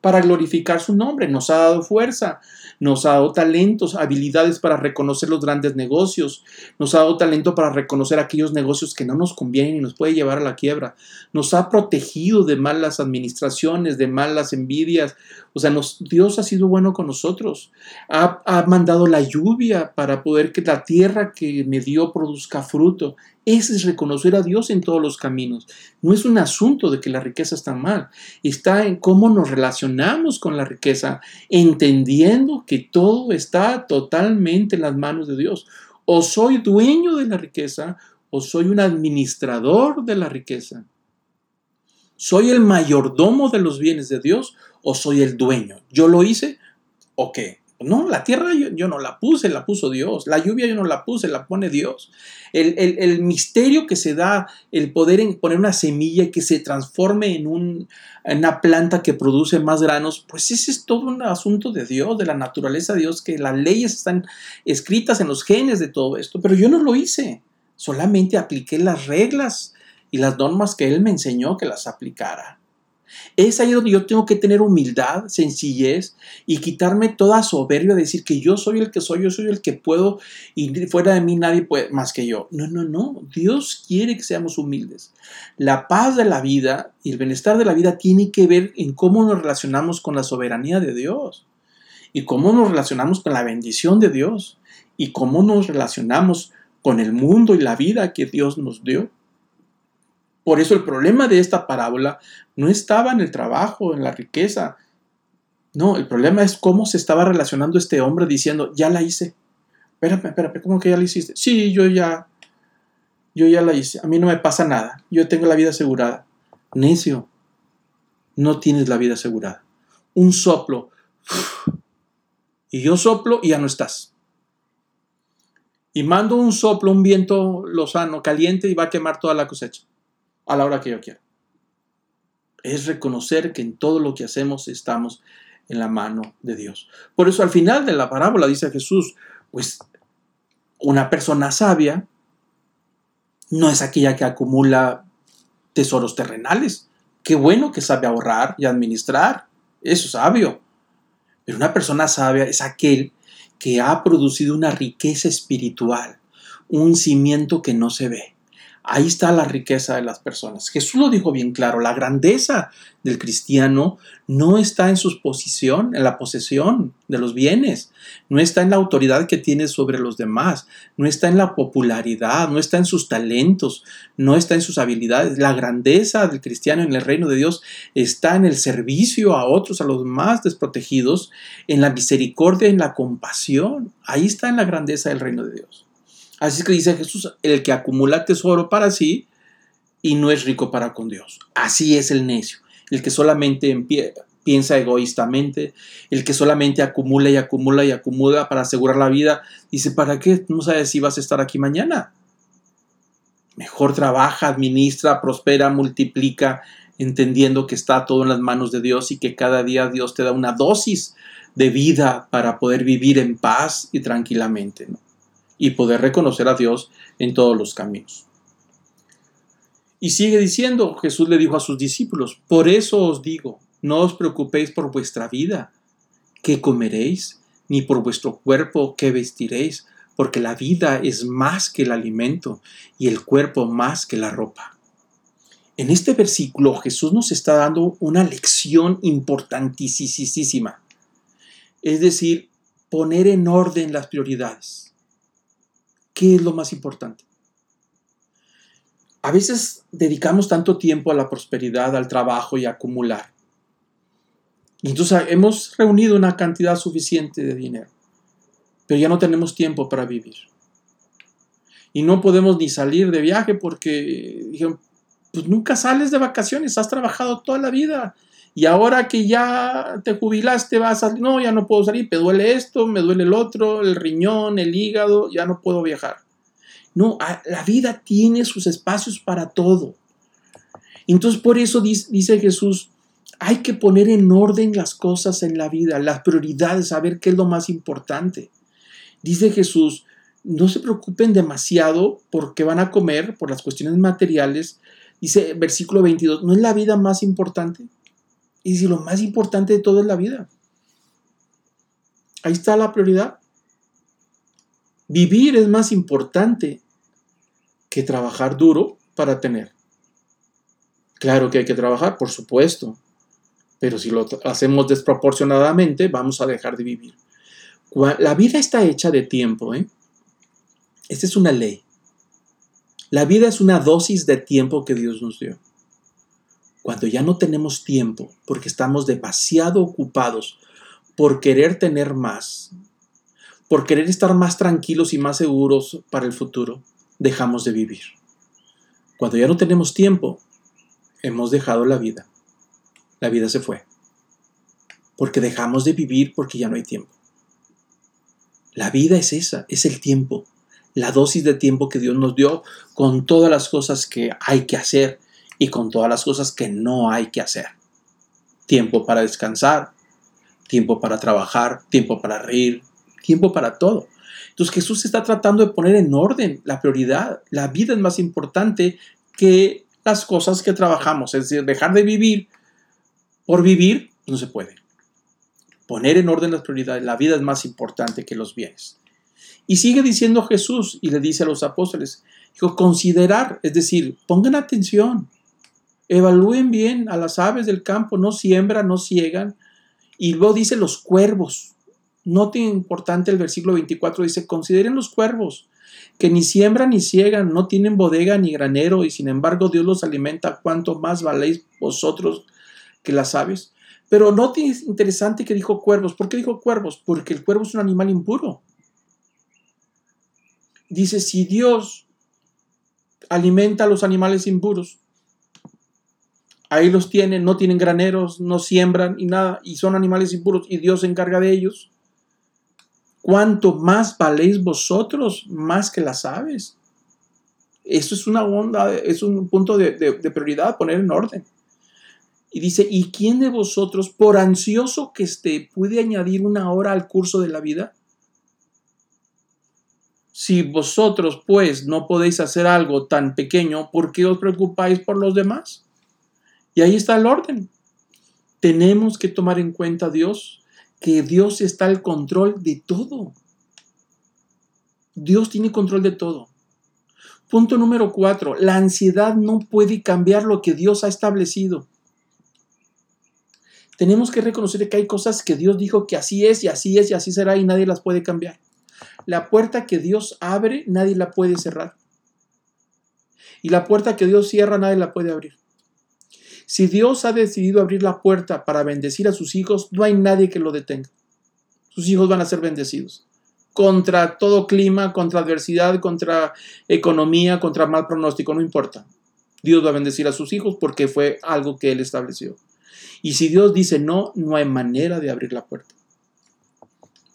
para glorificar su nombre. Nos ha dado fuerza, nos ha dado talentos, habilidades para reconocer los grandes negocios, nos ha dado talento para reconocer aquellos negocios que no nos convienen y nos puede llevar a la quiebra. Nos ha protegido de malas administraciones, de malas envidias. O sea, Dios ha sido bueno con nosotros. Ha, ha mandado la lluvia para poder que la tierra que me dio produzca fruto. Ese es reconocer a Dios en todos los caminos. No es un asunto de que la riqueza está mal, está en cómo nos relacionamos con la riqueza, entendiendo que todo está totalmente en las manos de Dios. O soy dueño de la riqueza o soy un administrador de la riqueza. ¿Soy el mayordomo de los bienes de Dios o soy el dueño? ¿Yo lo hice o qué? No, la tierra yo, no la puse, la puso Dios. La lluvia yo no la puse, la pone Dios. El, misterio que se da, el poder en poner una semilla que se transforme en, un, en una planta que produce más granos, pues ese es todo un asunto de Dios, de la naturaleza de Dios, que las leyes están escritas en los genes de todo esto. Pero yo no lo hice, solamente apliqué las reglas y las normas que Él me enseñó que las aplicara. Es ahí donde yo tengo que tener humildad, sencillez y quitarme toda soberbia, decir que yo soy el que soy, yo soy el que puedo y fuera de mí nadie puede más que yo. No, no, no. Dios quiere que seamos humildes. La paz de la vida y el bienestar de la vida tiene que ver en cómo nos relacionamos con la soberanía de Dios y cómo nos relacionamos con la bendición de Dios y cómo nos relacionamos con el mundo y la vida que Dios nos dio. Por eso el problema de esta parábola no estaba en el trabajo, en la riqueza. No, el problema es cómo se estaba relacionando este hombre diciendo, ya la hice. Espérame, espérame, ¿cómo que ya la hiciste? Sí, yo ya, yo ya la hice. A mí no me pasa nada. Yo tengo la vida asegurada. Necio, no tienes la vida asegurada. Un soplo. Y yo soplo y ya no estás. y mando un soplo, un viento lozano, caliente y va a quemar toda la cosecha a la hora que yo quiera. Es reconocer que en todo lo que hacemos estamos en la mano de Dios. Por eso al final de la parábola dice Jesús, pues una persona sabia no es aquella que acumula tesoros terrenales. Qué bueno que sabe ahorrar y administrar. Eso es sabio. Pero una persona sabia es aquel que ha producido una riqueza espiritual, un cimiento que no se ve. Ahí está la riqueza de las personas. Jesús lo dijo bien claro, la grandeza del cristiano no está en su posición, en la posesión de los bienes, no está en la autoridad que tiene sobre los demás, no está en la popularidad, no está en sus talentos, no está en sus habilidades. La grandeza del cristiano en el reino de Dios está en el servicio a otros, a los más desprotegidos, en la misericordia, en la compasión. Ahí está en la grandeza del reino de Dios. Así que dice Jesús, el que acumula tesoro para sí y no es rico para con Dios. Así es el necio, el que solamente piensa egoístamente, el que solamente acumula y acumula y acumula para asegurar la vida. Dice, ¿para qué? No sabes si vas a estar aquí mañana. Mejor trabaja, administra, prospera, multiplica, entendiendo que está todo en las manos de Dios y que cada día Dios te da una dosis de vida para poder vivir en paz y tranquilamente. ¿no? Y poder reconocer a Dios en todos los caminos. Y sigue diciendo, Jesús le dijo a sus discípulos, por eso os digo, no os preocupéis por vuestra vida, qué comeréis, ni por vuestro cuerpo, qué vestiréis, porque la vida es más que el alimento y el cuerpo más que la ropa. En este versículo Jesús nos está dando una lección importantísima, es decir, poner en orden las prioridades. ¿Qué es lo más importante? A veces dedicamos tanto tiempo a la prosperidad, al trabajo y acumular. Entonces hemos reunido una cantidad suficiente de dinero, pero ya no tenemos tiempo para vivir. Y no podemos ni salir de viaje porque dijeron, pues nunca sales de vacaciones, has trabajado toda la vida. Y ahora que ya te jubilaste, vas a no, ya no puedo salir, me duele esto, me duele el otro, el riñón, el hígado, ya no puedo viajar. No, la vida tiene sus espacios para todo. Entonces por eso dice, Jesús, hay que poner en orden las cosas en la vida, las prioridades, saber qué es lo más importante. Dice Jesús, no se preocupen demasiado porque van a comer, por las cuestiones materiales. Dice versículo 22, ¿no es la vida más importante? Y si lo más importante de todo es la vida. Ahí está la prioridad. Vivir es más importante que trabajar duro para tener. Claro que hay que trabajar, por supuesto, pero si lo hacemos desproporcionadamente, vamos a dejar de vivir. La vida está hecha de tiempo, ¿eh? Esta es una ley. La vida es una dosis de tiempo que Dios nos dio cuando ya no tenemos tiempo porque estamos demasiado ocupados por querer tener más, por querer estar más tranquilos y más seguros para el futuro, dejamos de vivir. Cuando ya no tenemos tiempo, hemos dejado la vida. La vida se fue. Porque dejamos de vivir porque ya no hay tiempo. La vida es esa, es el tiempo, la dosis de tiempo que Dios nos dio con todas las cosas que hay que hacer y con todas las cosas que no hay que hacer. Tiempo para descansar, tiempo para trabajar, tiempo para reír, tiempo para todo. Entonces Jesús está tratando de poner en orden la prioridad. La vida es más importante que las cosas que trabajamos. Es decir, dejar de vivir por vivir no se puede. Poner en orden las prioridades. La vida es más importante que los bienes. Y sigue diciendo Jesús y le dice a los apóstoles, dijo, considerar, es decir, pongan atención, Evalúen bien a las aves del campo, no siembran, no ciegan. Y luego dice los cuervos. Noten importante el versículo 24, dice, consideren los cuervos, que ni siembran ni ciegan, no tienen bodega ni granero, y sin embargo Dios los alimenta, ¿cuánto más valéis vosotros que las aves? Pero noten interesante que dijo cuervos. ¿Por qué dijo cuervos? Porque el cuervo es un animal impuro. Dice, si Dios alimenta a los animales impuros, Ahí los tienen, no tienen graneros, no siembran y nada, y son animales impuros y Dios se encarga de ellos. cuánto más valéis vosotros más que las aves. Eso es una onda, es un punto de, de prioridad, poner en orden. Y dice, ¿y quién de vosotros, por ansioso que esté, puede añadir una hora al curso de la vida? Si vosotros, pues, no podéis hacer algo tan pequeño, ¿por qué os preocupáis por los demás? Y ahí está el orden. Tenemos que tomar en cuenta a Dios, que Dios está al control de todo. Dios tiene control de todo. Punto número cuatro, la ansiedad no puede cambiar lo que Dios ha establecido tenemos que reconocer que hay cosas que Dios dijo que así es y así es y así será y nadie las puede cambiar. La puerta que Dios abre, nadie la puede cerrar. Y la puerta que Dios cierra, nadie la puede abrir. Si Dios ha decidido abrir la puerta para bendecir a sus hijos, no hay nadie que lo detenga. Sus hijos van a ser bendecidos. Contra todo clima, contra adversidad, contra economía, contra mal pronóstico, no importa. Dios va a bendecir a sus hijos porque fue algo que Él estableció. Y si Dios dice no, no hay manera de abrir la puerta.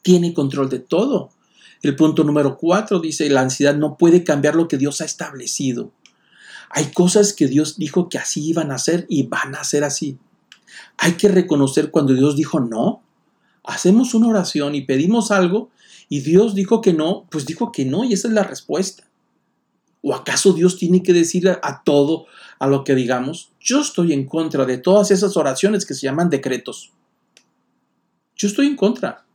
Tiene control de todo. El punto número cuatro dice, la ansiedad no puede cambiar lo que Dios ha establecido. Hay cosas que Dios dijo que así iban a ser y van a ser así. Hay que reconocer cuando Dios dijo no. Hacemos una oración y pedimos algo y Dios dijo que no, pues dijo que no y esa es la respuesta. ¿O acaso Dios tiene que decirle a todo, a lo que digamos? Yo estoy en contra de todas esas oraciones que se llaman decretos. Yo estoy en contra.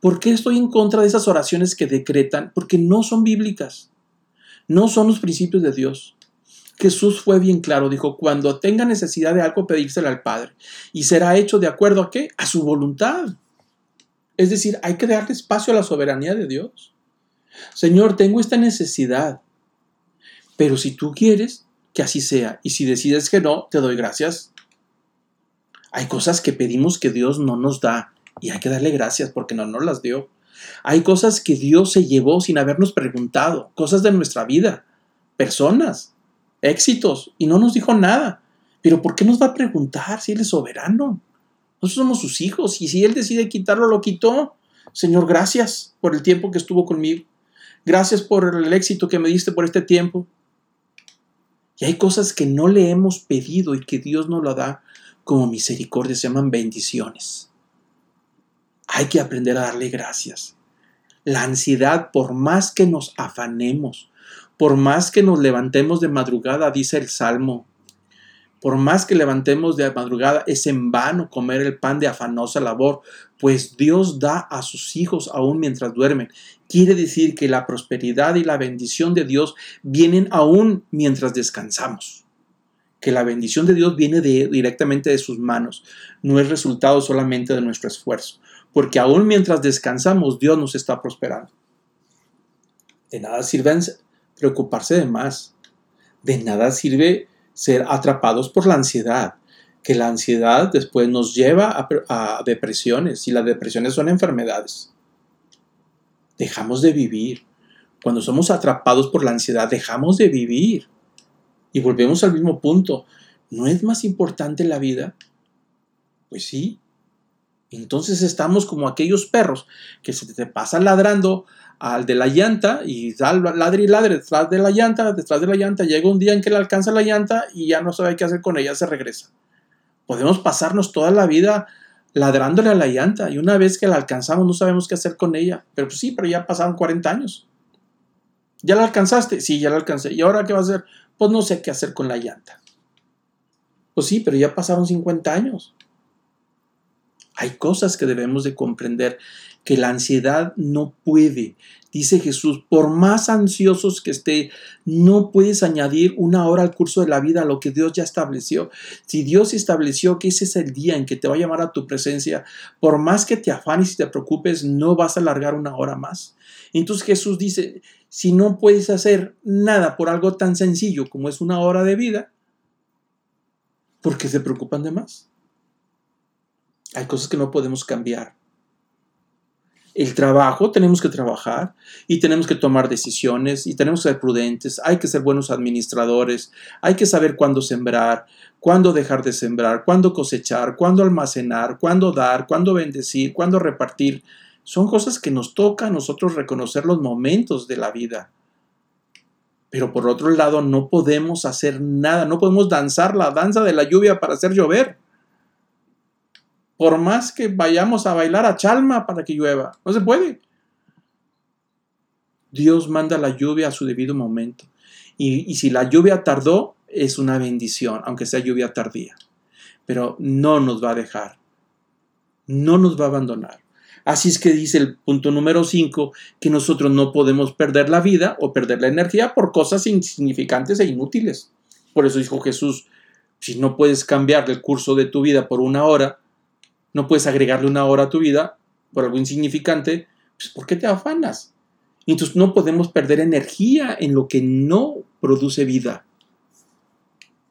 ¿Por qué estoy en contra de esas oraciones que decretan? Porque no son bíblicas. No son los principios de Dios. Jesús fue bien claro, dijo, cuando tenga necesidad de algo, pedírselo al Padre. Y será hecho de acuerdo a qué? A su voluntad. Es decir, hay que darle espacio a la soberanía de Dios. Señor, tengo esta necesidad. Pero si tú quieres, que así sea. Y si decides que no, te doy gracias. Hay cosas que pedimos que Dios no nos da y hay que darle gracias porque no nos las dio. Hay cosas que Dios se llevó sin habernos preguntado, cosas de nuestra vida, personas, éxitos, y no nos dijo nada. Pero ¿por qué nos va a preguntar si Él es soberano? Nosotros somos sus hijos y si Él decide quitarlo, lo quitó. Señor, gracias por el tiempo que estuvo conmigo. Gracias por el éxito que me diste por este tiempo. Y hay cosas que no le hemos pedido y que Dios nos lo da como misericordia, se llaman bendiciones. Hay que aprender a darle gracias. La ansiedad, por más que nos afanemos, por más que nos levantemos de madrugada, dice el Salmo por más que levantemos de madrugada, es en vano comer el pan de afanosa labor, pues Dios da a sus hijos aún mientras duermen. Quiere decir que la prosperidad y la bendición de Dios vienen aún mientras descansamos. Que la bendición de Dios viene directamente de sus manos, no es resultado solamente de nuestro esfuerzo, porque aún mientras descansamos, Dios nos está prosperando. De nada sirve preocuparse de más, de nada sirve ser atrapados por la ansiedad, que la ansiedad después nos lleva a, depresiones y las depresiones son enfermedades. Dejamos de vivir. Cuando somos atrapados por la ansiedad, dejamos de vivir. Y volvemos al mismo punto. ¿No es más importante la vida? Pues sí. Entonces estamos como aquellos perros que se te pasan ladrando al de la llanta y ladre y ladre detrás de la llanta, detrás de la llanta, llega un día en que le alcanza la llanta y ya no sabe qué hacer con ella, se regresa. Podemos pasarnos toda la vida ladrándole a la llanta y una vez que la alcanzamos no sabemos qué hacer con ella. Pero pues sí, pero ya pasaron 40 años. ¿Ya la alcanzaste? Sí, ya la alcancé. ¿Y ahora qué va a hacer? Pues no sé qué hacer con la llanta. Pues sí, pero ya pasaron 50 años. Hay cosas que debemos de comprender que la ansiedad no puede. Dice Jesús, por más ansiosos que esté, no puedes añadir una hora al curso de la vida a lo que Dios ya estableció. Si Dios estableció que ese es el día en que te va a llamar a tu presencia, por más que te afanes y te preocupes, no vas a alargar una hora más. Entonces Jesús dice, si no puedes hacer nada por algo tan sencillo como es una hora de vida, ¿por qué se preocupan de más? Hay cosas que no podemos cambiar el trabajo, tenemos que trabajar y tenemos que tomar decisiones y tenemos que ser prudentes, hay que ser buenos administradores, hay que saber cuándo sembrar, cuándo dejar de sembrar, cuándo cosechar, cuándo almacenar, cuándo dar, cuándo bendecir, cuándo repartir. Son cosas que nos toca a nosotros reconocer los momentos de la vida. Pero por otro lado, no podemos hacer nada, no podemos danzar la danza de la lluvia para hacer llover. Por más que vayamos a bailar a Chalma para que llueva, no se puede. Dios manda la lluvia a su debido momento. Y, y si la lluvia tardó, es una bendición, aunque sea lluvia tardía. Pero no nos va a dejar. No nos va a abandonar. Así es que dice el punto número 5 que nosotros no podemos perder la vida o perder la energía por cosas insignificantes e inútiles. Por eso dijo Jesús, si no puedes cambiar el curso de tu vida por una hora, no puedes agregarle una hora a tu vida por algo insignificante, pues ¿por qué te afanas? Entonces no podemos perder energía en lo que no produce vida.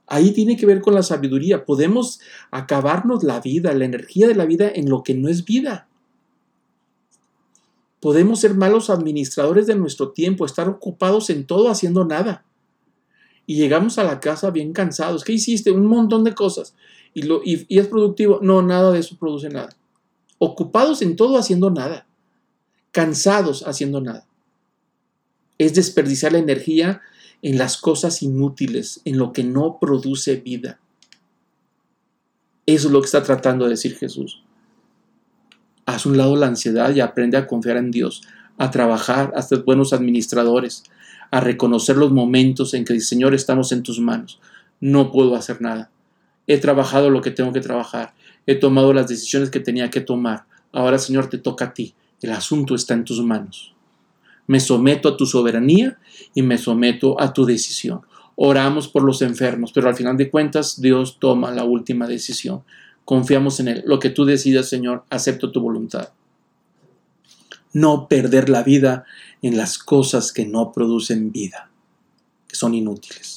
Ahí tiene que ver con la sabiduría. Podemos acabarnos la vida, la energía de la vida en lo que no es vida. Podemos ser malos administradores de nuestro tiempo, estar ocupados en todo haciendo nada. Y llegamos a la casa bien cansados. ¿Qué hiciste? Un montón de cosas. ¿Y, lo, y, es productivo? No, nada de eso produce nada. Ocupados en todo haciendo nada. Cansados haciendo nada. Es desperdiciar la energía en las cosas inútiles, en lo que no produce vida. Eso es lo que está tratando de decir Jesús. Haz un lado la ansiedad y aprende a confiar en Dios, a trabajar, a ser buenos administradores, a reconocer los momentos en que Señor estamos en tus manos. No puedo hacer nada. He trabajado lo que tengo que trabajar. He tomado las decisiones que tenía que tomar. Ahora, Señor, te toca a ti. El asunto está en tus manos. Me someto a tu soberanía y me someto a tu decisión. Oramos por los enfermos, pero al final de cuentas Dios toma la última decisión. Confiamos en Él. Lo que tú decidas, Señor, acepto tu voluntad. No perder la vida en las cosas que no producen vida, que son inútiles.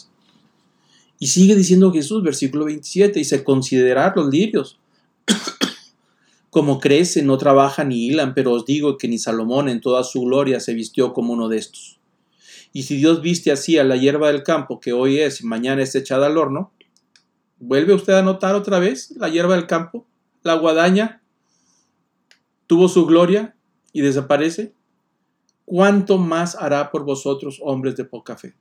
Y sigue diciendo Jesús, versículo 27, dice, considerar los lirios. <coughs> como crecen, no trabajan ni hilan, pero os digo que ni Salomón en toda su gloria se vistió como uno de estos. Y si Dios viste así a la hierba del campo, que hoy es y mañana es echada al horno, ¿Vuelve usted a notar otra vez la hierba del campo? La guadaña tuvo su gloria y desaparece. ¿Cuánto más hará por vosotros, hombres de poca fe?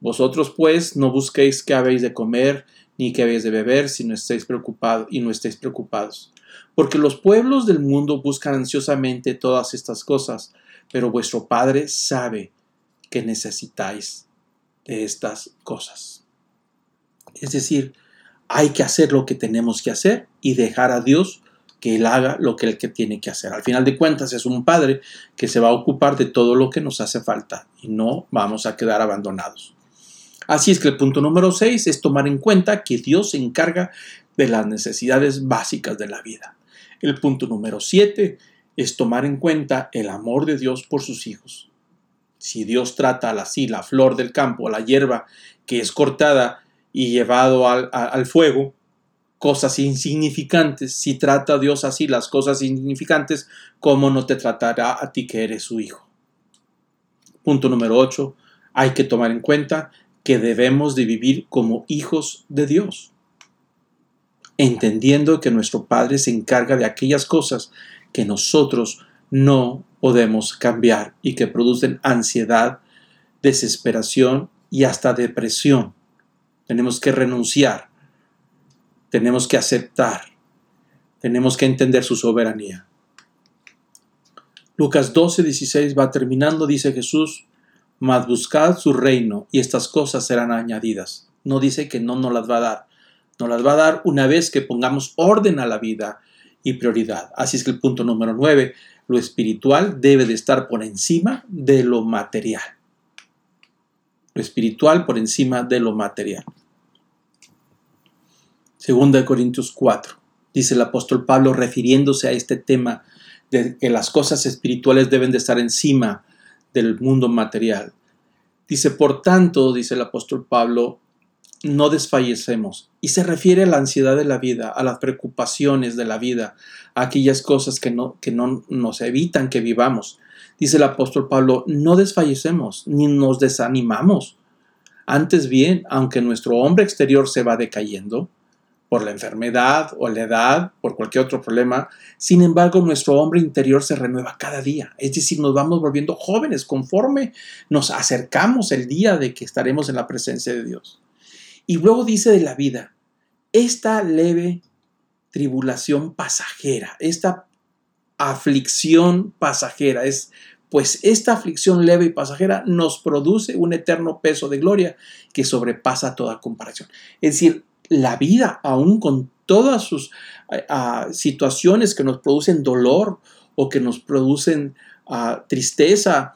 Vosotros, pues, no busquéis qué habéis de comer, ni qué habéis de beber, si no estéis preocupados y no estéis preocupados. Porque los pueblos del mundo buscan ansiosamente todas estas cosas, pero vuestro Padre sabe que necesitáis de estas cosas. Es decir, hay que hacer lo que tenemos que hacer y dejar a Dios que Él haga lo que Él que tiene que hacer. Al final de cuentas es un Padre que se va a ocupar de todo lo que nos hace falta y no vamos a quedar abandonados. Así es que el punto número 6 es tomar en cuenta que Dios se encarga de las necesidades básicas de la vida. El punto número 7 es tomar en cuenta el amor de Dios por sus hijos. Si Dios trata así la flor del campo, la hierba que es cortada y llevado al, fuego, cosas insignificantes. Si trata a Dios así las cosas insignificantes, ¿cómo no te tratará a ti que eres su hijo? Punto número 8. Hay que tomar en cuenta que debemos de vivir como hijos de Dios, entendiendo que nuestro Padre se encarga de aquellas cosas que nosotros no podemos cambiar y que producen ansiedad, desesperación y hasta depresión tenemos que renunciar, tenemos que aceptar, tenemos que entender su soberanía. Lucas 12, 16 va terminando, dice Jesús, mas buscad su reino y estas cosas serán añadidas. No dice que no nos las va a dar, nos las va a dar una vez que pongamos orden a la vida y prioridad. Así es que el punto número 9, lo espiritual debe de estar por encima de lo material. Lo espiritual por encima de lo material. Segunda de Corintios 4. Dice el apóstol Pablo refiriéndose a este tema de que las cosas espirituales deben de estar encima del mundo material. Dice, por tanto, dice el apóstol Pablo, no desfallecemos. Y se refiere a la ansiedad de la vida, a las preocupaciones de la vida, a aquellas cosas que no, que no nos evitan que vivamos. Dice el apóstol Pablo, no desfallecemos ni nos desanimamos. Antes bien, aunque nuestro hombre exterior se va decayendo, por la enfermedad o la edad, por cualquier otro problema. Sin embargo, nuestro hombre interior se renueva cada día. Es decir, nos vamos volviendo jóvenes conforme nos acercamos el día de que estaremos en la presencia de Dios. Y luego dice de la vida, esta leve tribulación pasajera, esta aflicción pasajera, es pues esta aflicción leve y pasajera nos produce un eterno peso de gloria que sobrepasa toda comparación. Es decir, la vida, aún con todas sus situaciones que nos producen dolor o que nos producen tristeza,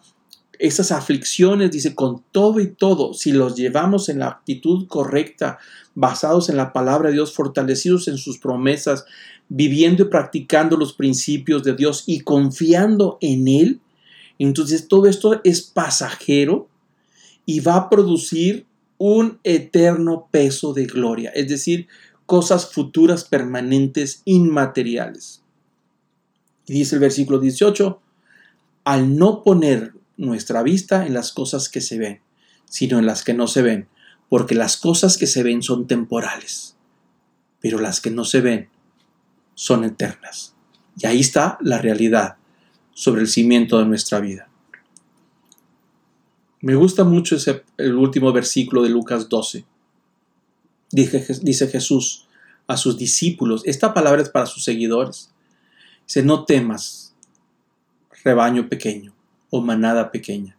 esas aflicciones, dice, con todo y todo, si los llevamos en la actitud correcta, basados en la palabra de Dios, fortalecidos en sus promesas, viviendo y practicando los principios de Dios y confiando en Él, entonces todo esto es pasajero y va a producir un eterno peso de gloria, es decir, cosas futuras permanentes inmateriales. Y dice el versículo 18, al no poner nuestra vista en las cosas que se ven, sino en las que no se ven, porque las cosas que se ven son temporales, pero las que no se ven son eternas. Y ahí está la realidad sobre el cimiento de nuestra vida. Me gusta mucho ese, el último versículo de Lucas 12. Dice, Jesús a sus discípulos, esta palabra es para sus seguidores. Dice, no temas, rebaño pequeño o manada pequeña,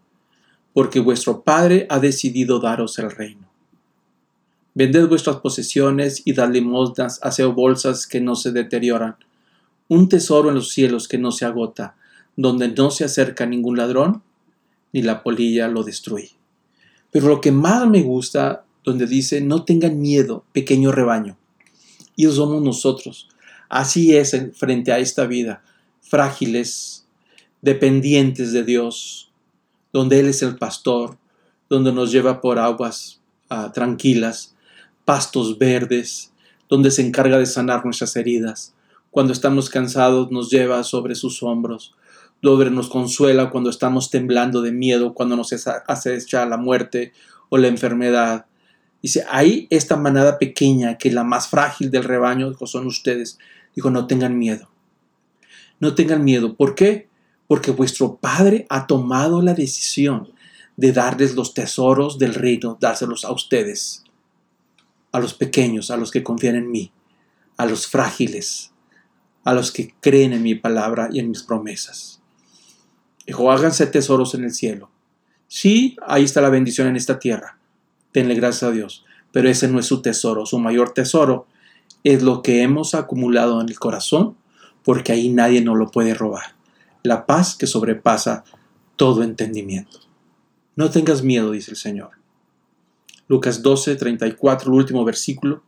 porque vuestro Padre ha decidido daros el reino. Vended vuestras posesiones y dad limosnas, hacia bolsas que no se deterioran, un tesoro en los cielos que no se agota, donde no se acerca ningún ladrón ni la polilla lo destruye. Pero lo que más me gusta, donde dice, no tengan miedo, pequeño rebaño. Y somos nosotros. Así es frente a esta vida, frágiles, dependientes de Dios, donde Él es el pastor, donde nos lleva por aguas ah, tranquilas, pastos verdes, donde se encarga de sanar nuestras heridas. Cuando estamos cansados nos lleva sobre sus hombros, Dobre nos consuela cuando estamos temblando de miedo, cuando nos acecha la muerte o la enfermedad. Dice, ahí esta manada pequeña, que es la más frágil del rebaño, son ustedes. Dijo, no tengan miedo. No tengan miedo. ¿Por qué? Porque vuestro Padre ha tomado la decisión de darles los tesoros del reino, dárselos a ustedes, a los pequeños, a los que confían en mí, a los frágiles, a los que creen en mi palabra y en mis promesas. Dijo, háganse tesoros en el cielo. Sí, ahí está la bendición en esta tierra. Denle gracias a Dios. Pero ese no es su tesoro. Su mayor tesoro es lo que hemos acumulado en el corazón, porque ahí nadie nos lo puede robar. La paz que sobrepasa todo entendimiento. No tengas miedo, dice el Señor. Lucas 12, 34, el último versículo.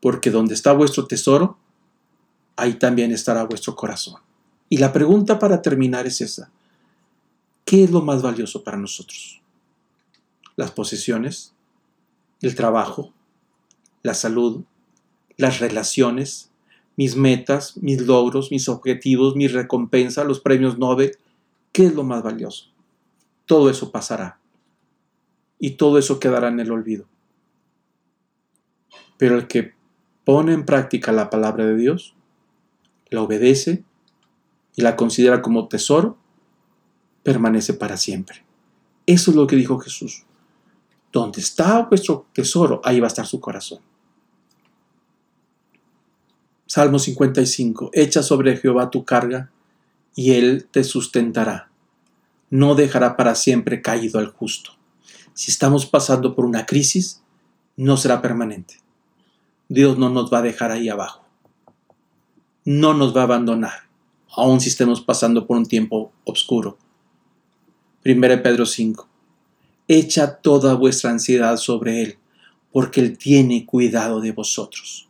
Porque donde está vuestro tesoro, ahí también estará vuestro corazón. Y la pregunta para terminar es esa. ¿Qué es lo más valioso para nosotros? Las posesiones, el trabajo, la salud, las relaciones, mis metas, mis logros, mis objetivos, mis recompensas, los premios Nobel. ¿Qué es lo más valioso? Todo eso pasará y todo eso quedará en el olvido. Pero el que pone en práctica la palabra de Dios, la obedece y la considera como tesoro, permanece para siempre. Eso es lo que dijo Jesús. Donde está vuestro tesoro, ahí va a estar su corazón. Salmo 55. Echa sobre Jehová tu carga, y él te sustentará. No dejará para siempre caído al justo. Si estamos pasando por una crisis, no será permanente. Dios no nos va a dejar ahí abajo. No nos va a abandonar, aun si estemos pasando por un tiempo oscuro. 1 Pedro 5. Echa toda vuestra ansiedad sobre Él, porque Él tiene cuidado de vosotros.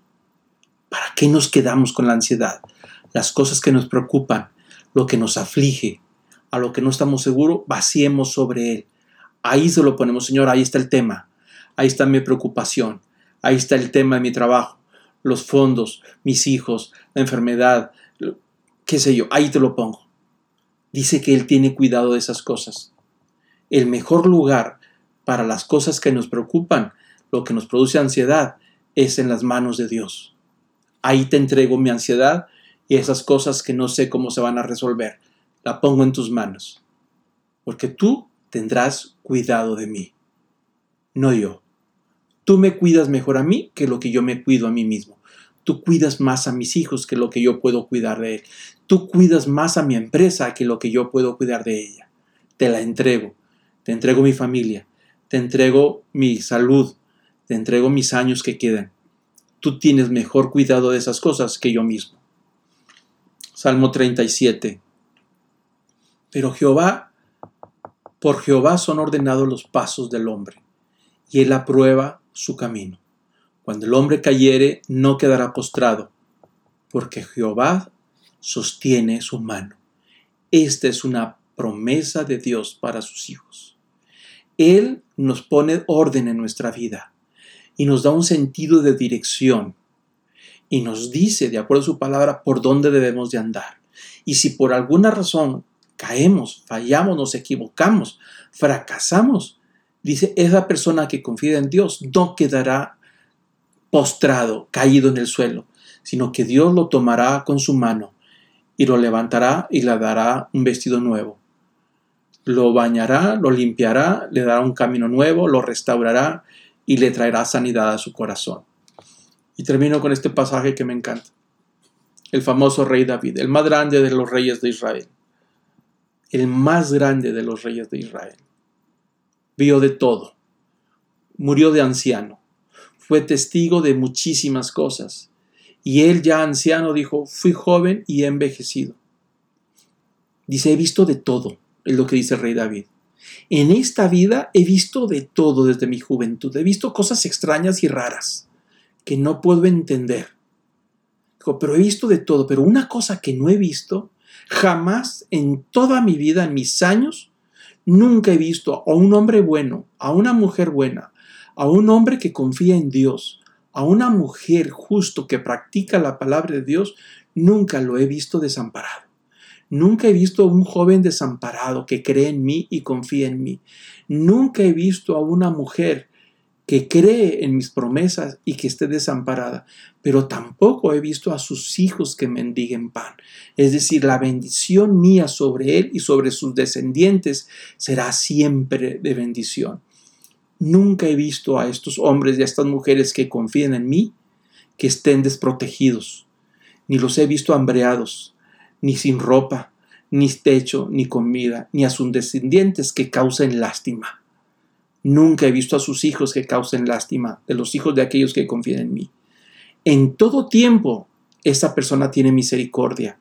¿Para qué nos quedamos con la ansiedad? Las cosas que nos preocupan, lo que nos aflige, a lo que no estamos seguros, vaciemos sobre Él. Ahí se lo ponemos, Señor, ahí está el tema, ahí está mi preocupación, ahí está el tema de mi trabajo, los fondos, mis hijos, la enfermedad, qué sé yo, ahí te lo pongo dice que Él tiene cuidado de esas cosas. El mejor lugar para las cosas que nos preocupan, lo que nos produce ansiedad, es en las manos de Dios. Ahí te entrego mi ansiedad y esas cosas que no sé cómo se van a resolver. La pongo en tus manos. Porque tú tendrás cuidado de mí, no yo. Tú me cuidas mejor a mí que lo que yo me cuido a mí mismo. Tú cuidas más a mis hijos que lo que yo puedo cuidar de él. Tú cuidas más a mi empresa que lo que yo puedo cuidar de ella. Te la entrego. Te entrego mi familia. Te entrego mi salud. Te entrego mis años que quedan. Tú tienes mejor cuidado de esas cosas que yo mismo. Salmo 37. Pero Jehová, por Jehová son ordenados los pasos del hombre, y él aprueba su camino. Cuando el hombre cayere, no quedará postrado, porque Jehová sostiene su mano. Esta es una promesa de Dios para sus hijos. Él nos pone orden en nuestra vida y nos da un sentido de dirección y nos dice, de acuerdo a su palabra, por dónde debemos de andar. Y si por alguna razón caemos, fallamos, nos equivocamos, fracasamos, dice, esa persona que confía en Dios no quedará postrado, caído en el suelo, sino que Dios lo tomará con su mano y lo levantará y le dará un vestido nuevo. Lo bañará, lo limpiará, le dará un camino nuevo, lo restaurará y le traerá sanidad a su corazón. Y termino con este pasaje que me encanta. El famoso rey David, el más grande de los reyes de Israel. El más grande de los reyes de Israel. Vio de todo. Murió de anciano fue testigo de muchísimas cosas. Y él ya anciano dijo, fui joven y he envejecido. Dice, he visto de todo, es lo que dice el rey David. En esta vida he visto de todo desde mi juventud. He visto cosas extrañas y raras que no puedo entender. pero he visto de todo. Pero una cosa que no he visto, jamás en toda mi vida, en mis años, nunca he visto a un hombre bueno, a una mujer buena, a un hombre que confía en Dios, a una mujer justo que practica la palabra de Dios, nunca lo he visto desamparado. Nunca he visto a un joven desamparado que cree en mí y confía en mí. Nunca he visto a una mujer que cree en mis promesas y que esté desamparada, pero tampoco he visto a sus hijos que mendiguen pan. Es decir, la bendición mía sobre él y sobre sus descendientes será siempre de bendición. Nunca he visto a estos hombres y a estas mujeres que confían en mí que estén desprotegidos, ni los he visto hambreados, ni sin ropa, ni techo, ni comida, ni a sus descendientes que causen lástima. Nunca he visto a sus hijos que causen lástima, de los hijos de aquellos que confían en mí. En todo tiempo, esa persona tiene misericordia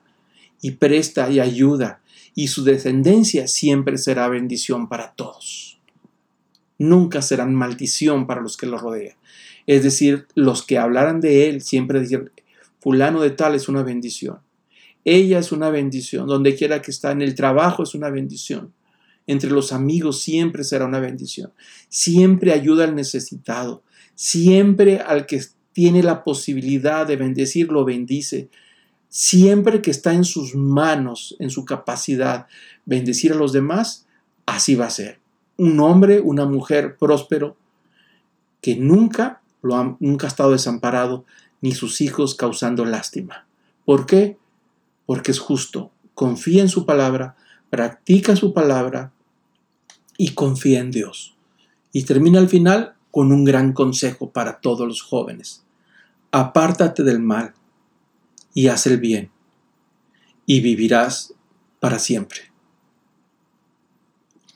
y presta y ayuda, y su descendencia siempre será bendición para todos nunca serán maldición para los que lo rodean. Es decir, los que hablaran de él siempre decían, fulano de tal es una bendición. Ella es una bendición. Donde quiera que está en el trabajo es una bendición. Entre los amigos siempre será una bendición. Siempre ayuda al necesitado. Siempre al que tiene la posibilidad de bendecir lo bendice. Siempre que está en sus manos, en su capacidad, bendecir a los demás, así va a ser un hombre, una mujer próspero que nunca, lo ha, nunca ha estado desamparado, ni sus hijos causando lástima. ¿Por qué? Porque es justo, confía en su palabra, practica su palabra y confía en Dios. Y termina al final con un gran consejo para todos los jóvenes. Apártate del mal y haz el bien, y vivirás para siempre.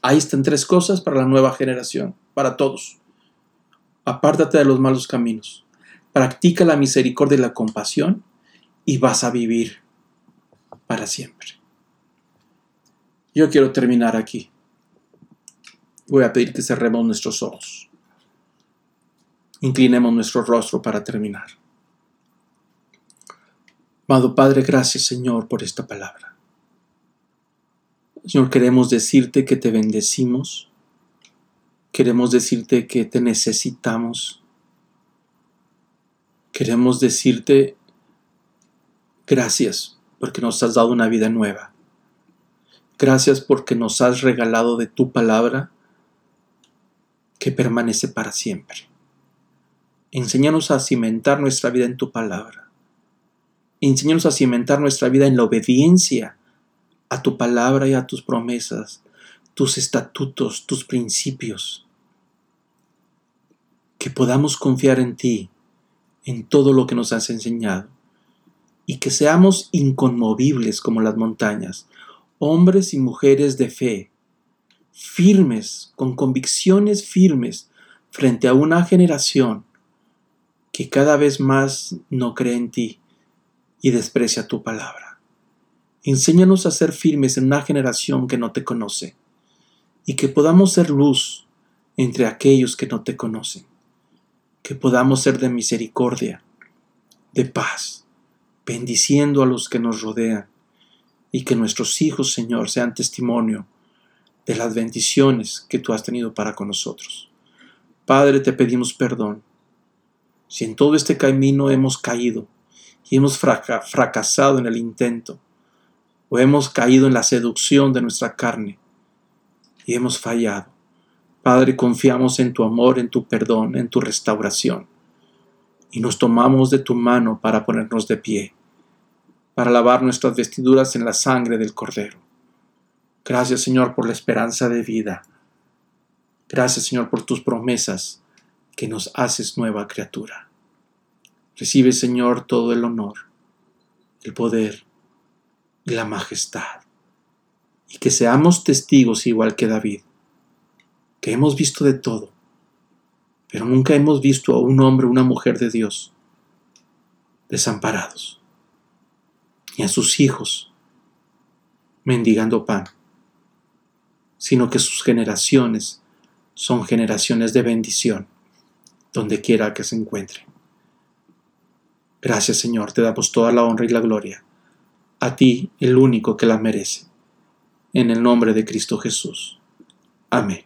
Ahí están tres cosas para la nueva generación, para todos. Apártate de los malos caminos, practica la misericordia y la compasión y vas a vivir para siempre. Yo quiero terminar aquí. Voy a pedir que cerremos nuestros ojos. Inclinemos nuestro rostro para terminar. Amado Padre, gracias Señor por esta palabra. Señor, queremos decirte que te bendecimos. Queremos decirte que te necesitamos. Queremos decirte gracias porque nos has dado una vida nueva. Gracias porque nos has regalado de tu palabra que permanece para siempre. Enséñanos a cimentar nuestra vida en tu palabra. Enséñanos a cimentar nuestra vida en la obediencia a tu palabra y a tus promesas, tus estatutos, tus principios. Que podamos confiar en ti, en todo lo que nos has enseñado, y que seamos inconmovibles como las montañas, hombres y mujeres de fe, firmes, con convicciones firmes frente a una generación que cada vez más no cree en ti y desprecia tu palabra. Enséñanos a ser firmes en una generación que no te conoce y que podamos ser luz entre aquellos que no te conocen, que podamos ser de misericordia, de paz, bendiciendo a los que nos rodean y que nuestros hijos, Señor, sean testimonio de las bendiciones que tú has tenido para con nosotros. Padre, te pedimos perdón. Si en todo este camino hemos caído y hemos fracasado en el intento, o hemos caído en la seducción de nuestra carne y hemos fallado, Padre, confiamos en tu amor, en tu perdón, en tu restauración, y nos tomamos de tu mano para ponernos de pie, para lavar nuestras vestiduras en la sangre del Cordero Gracias Señor por la esperanza de vida. Gracias Señor por tus promesas que nos haces nueva criatura. Recibe Señor todo el honor, el poder y la majestad. Y que seamos testigos igual que David, que hemos visto de todo, pero nunca hemos visto a un hombre o una mujer de Dios desamparados, ni a sus hijos mendigando pan sino que sus generaciones son generaciones de bendición, donde quiera que se encuentren. Gracias Señor, te damos toda la honra y la gloria, a ti el único que la merece, en el nombre de Cristo Jesús. Amén.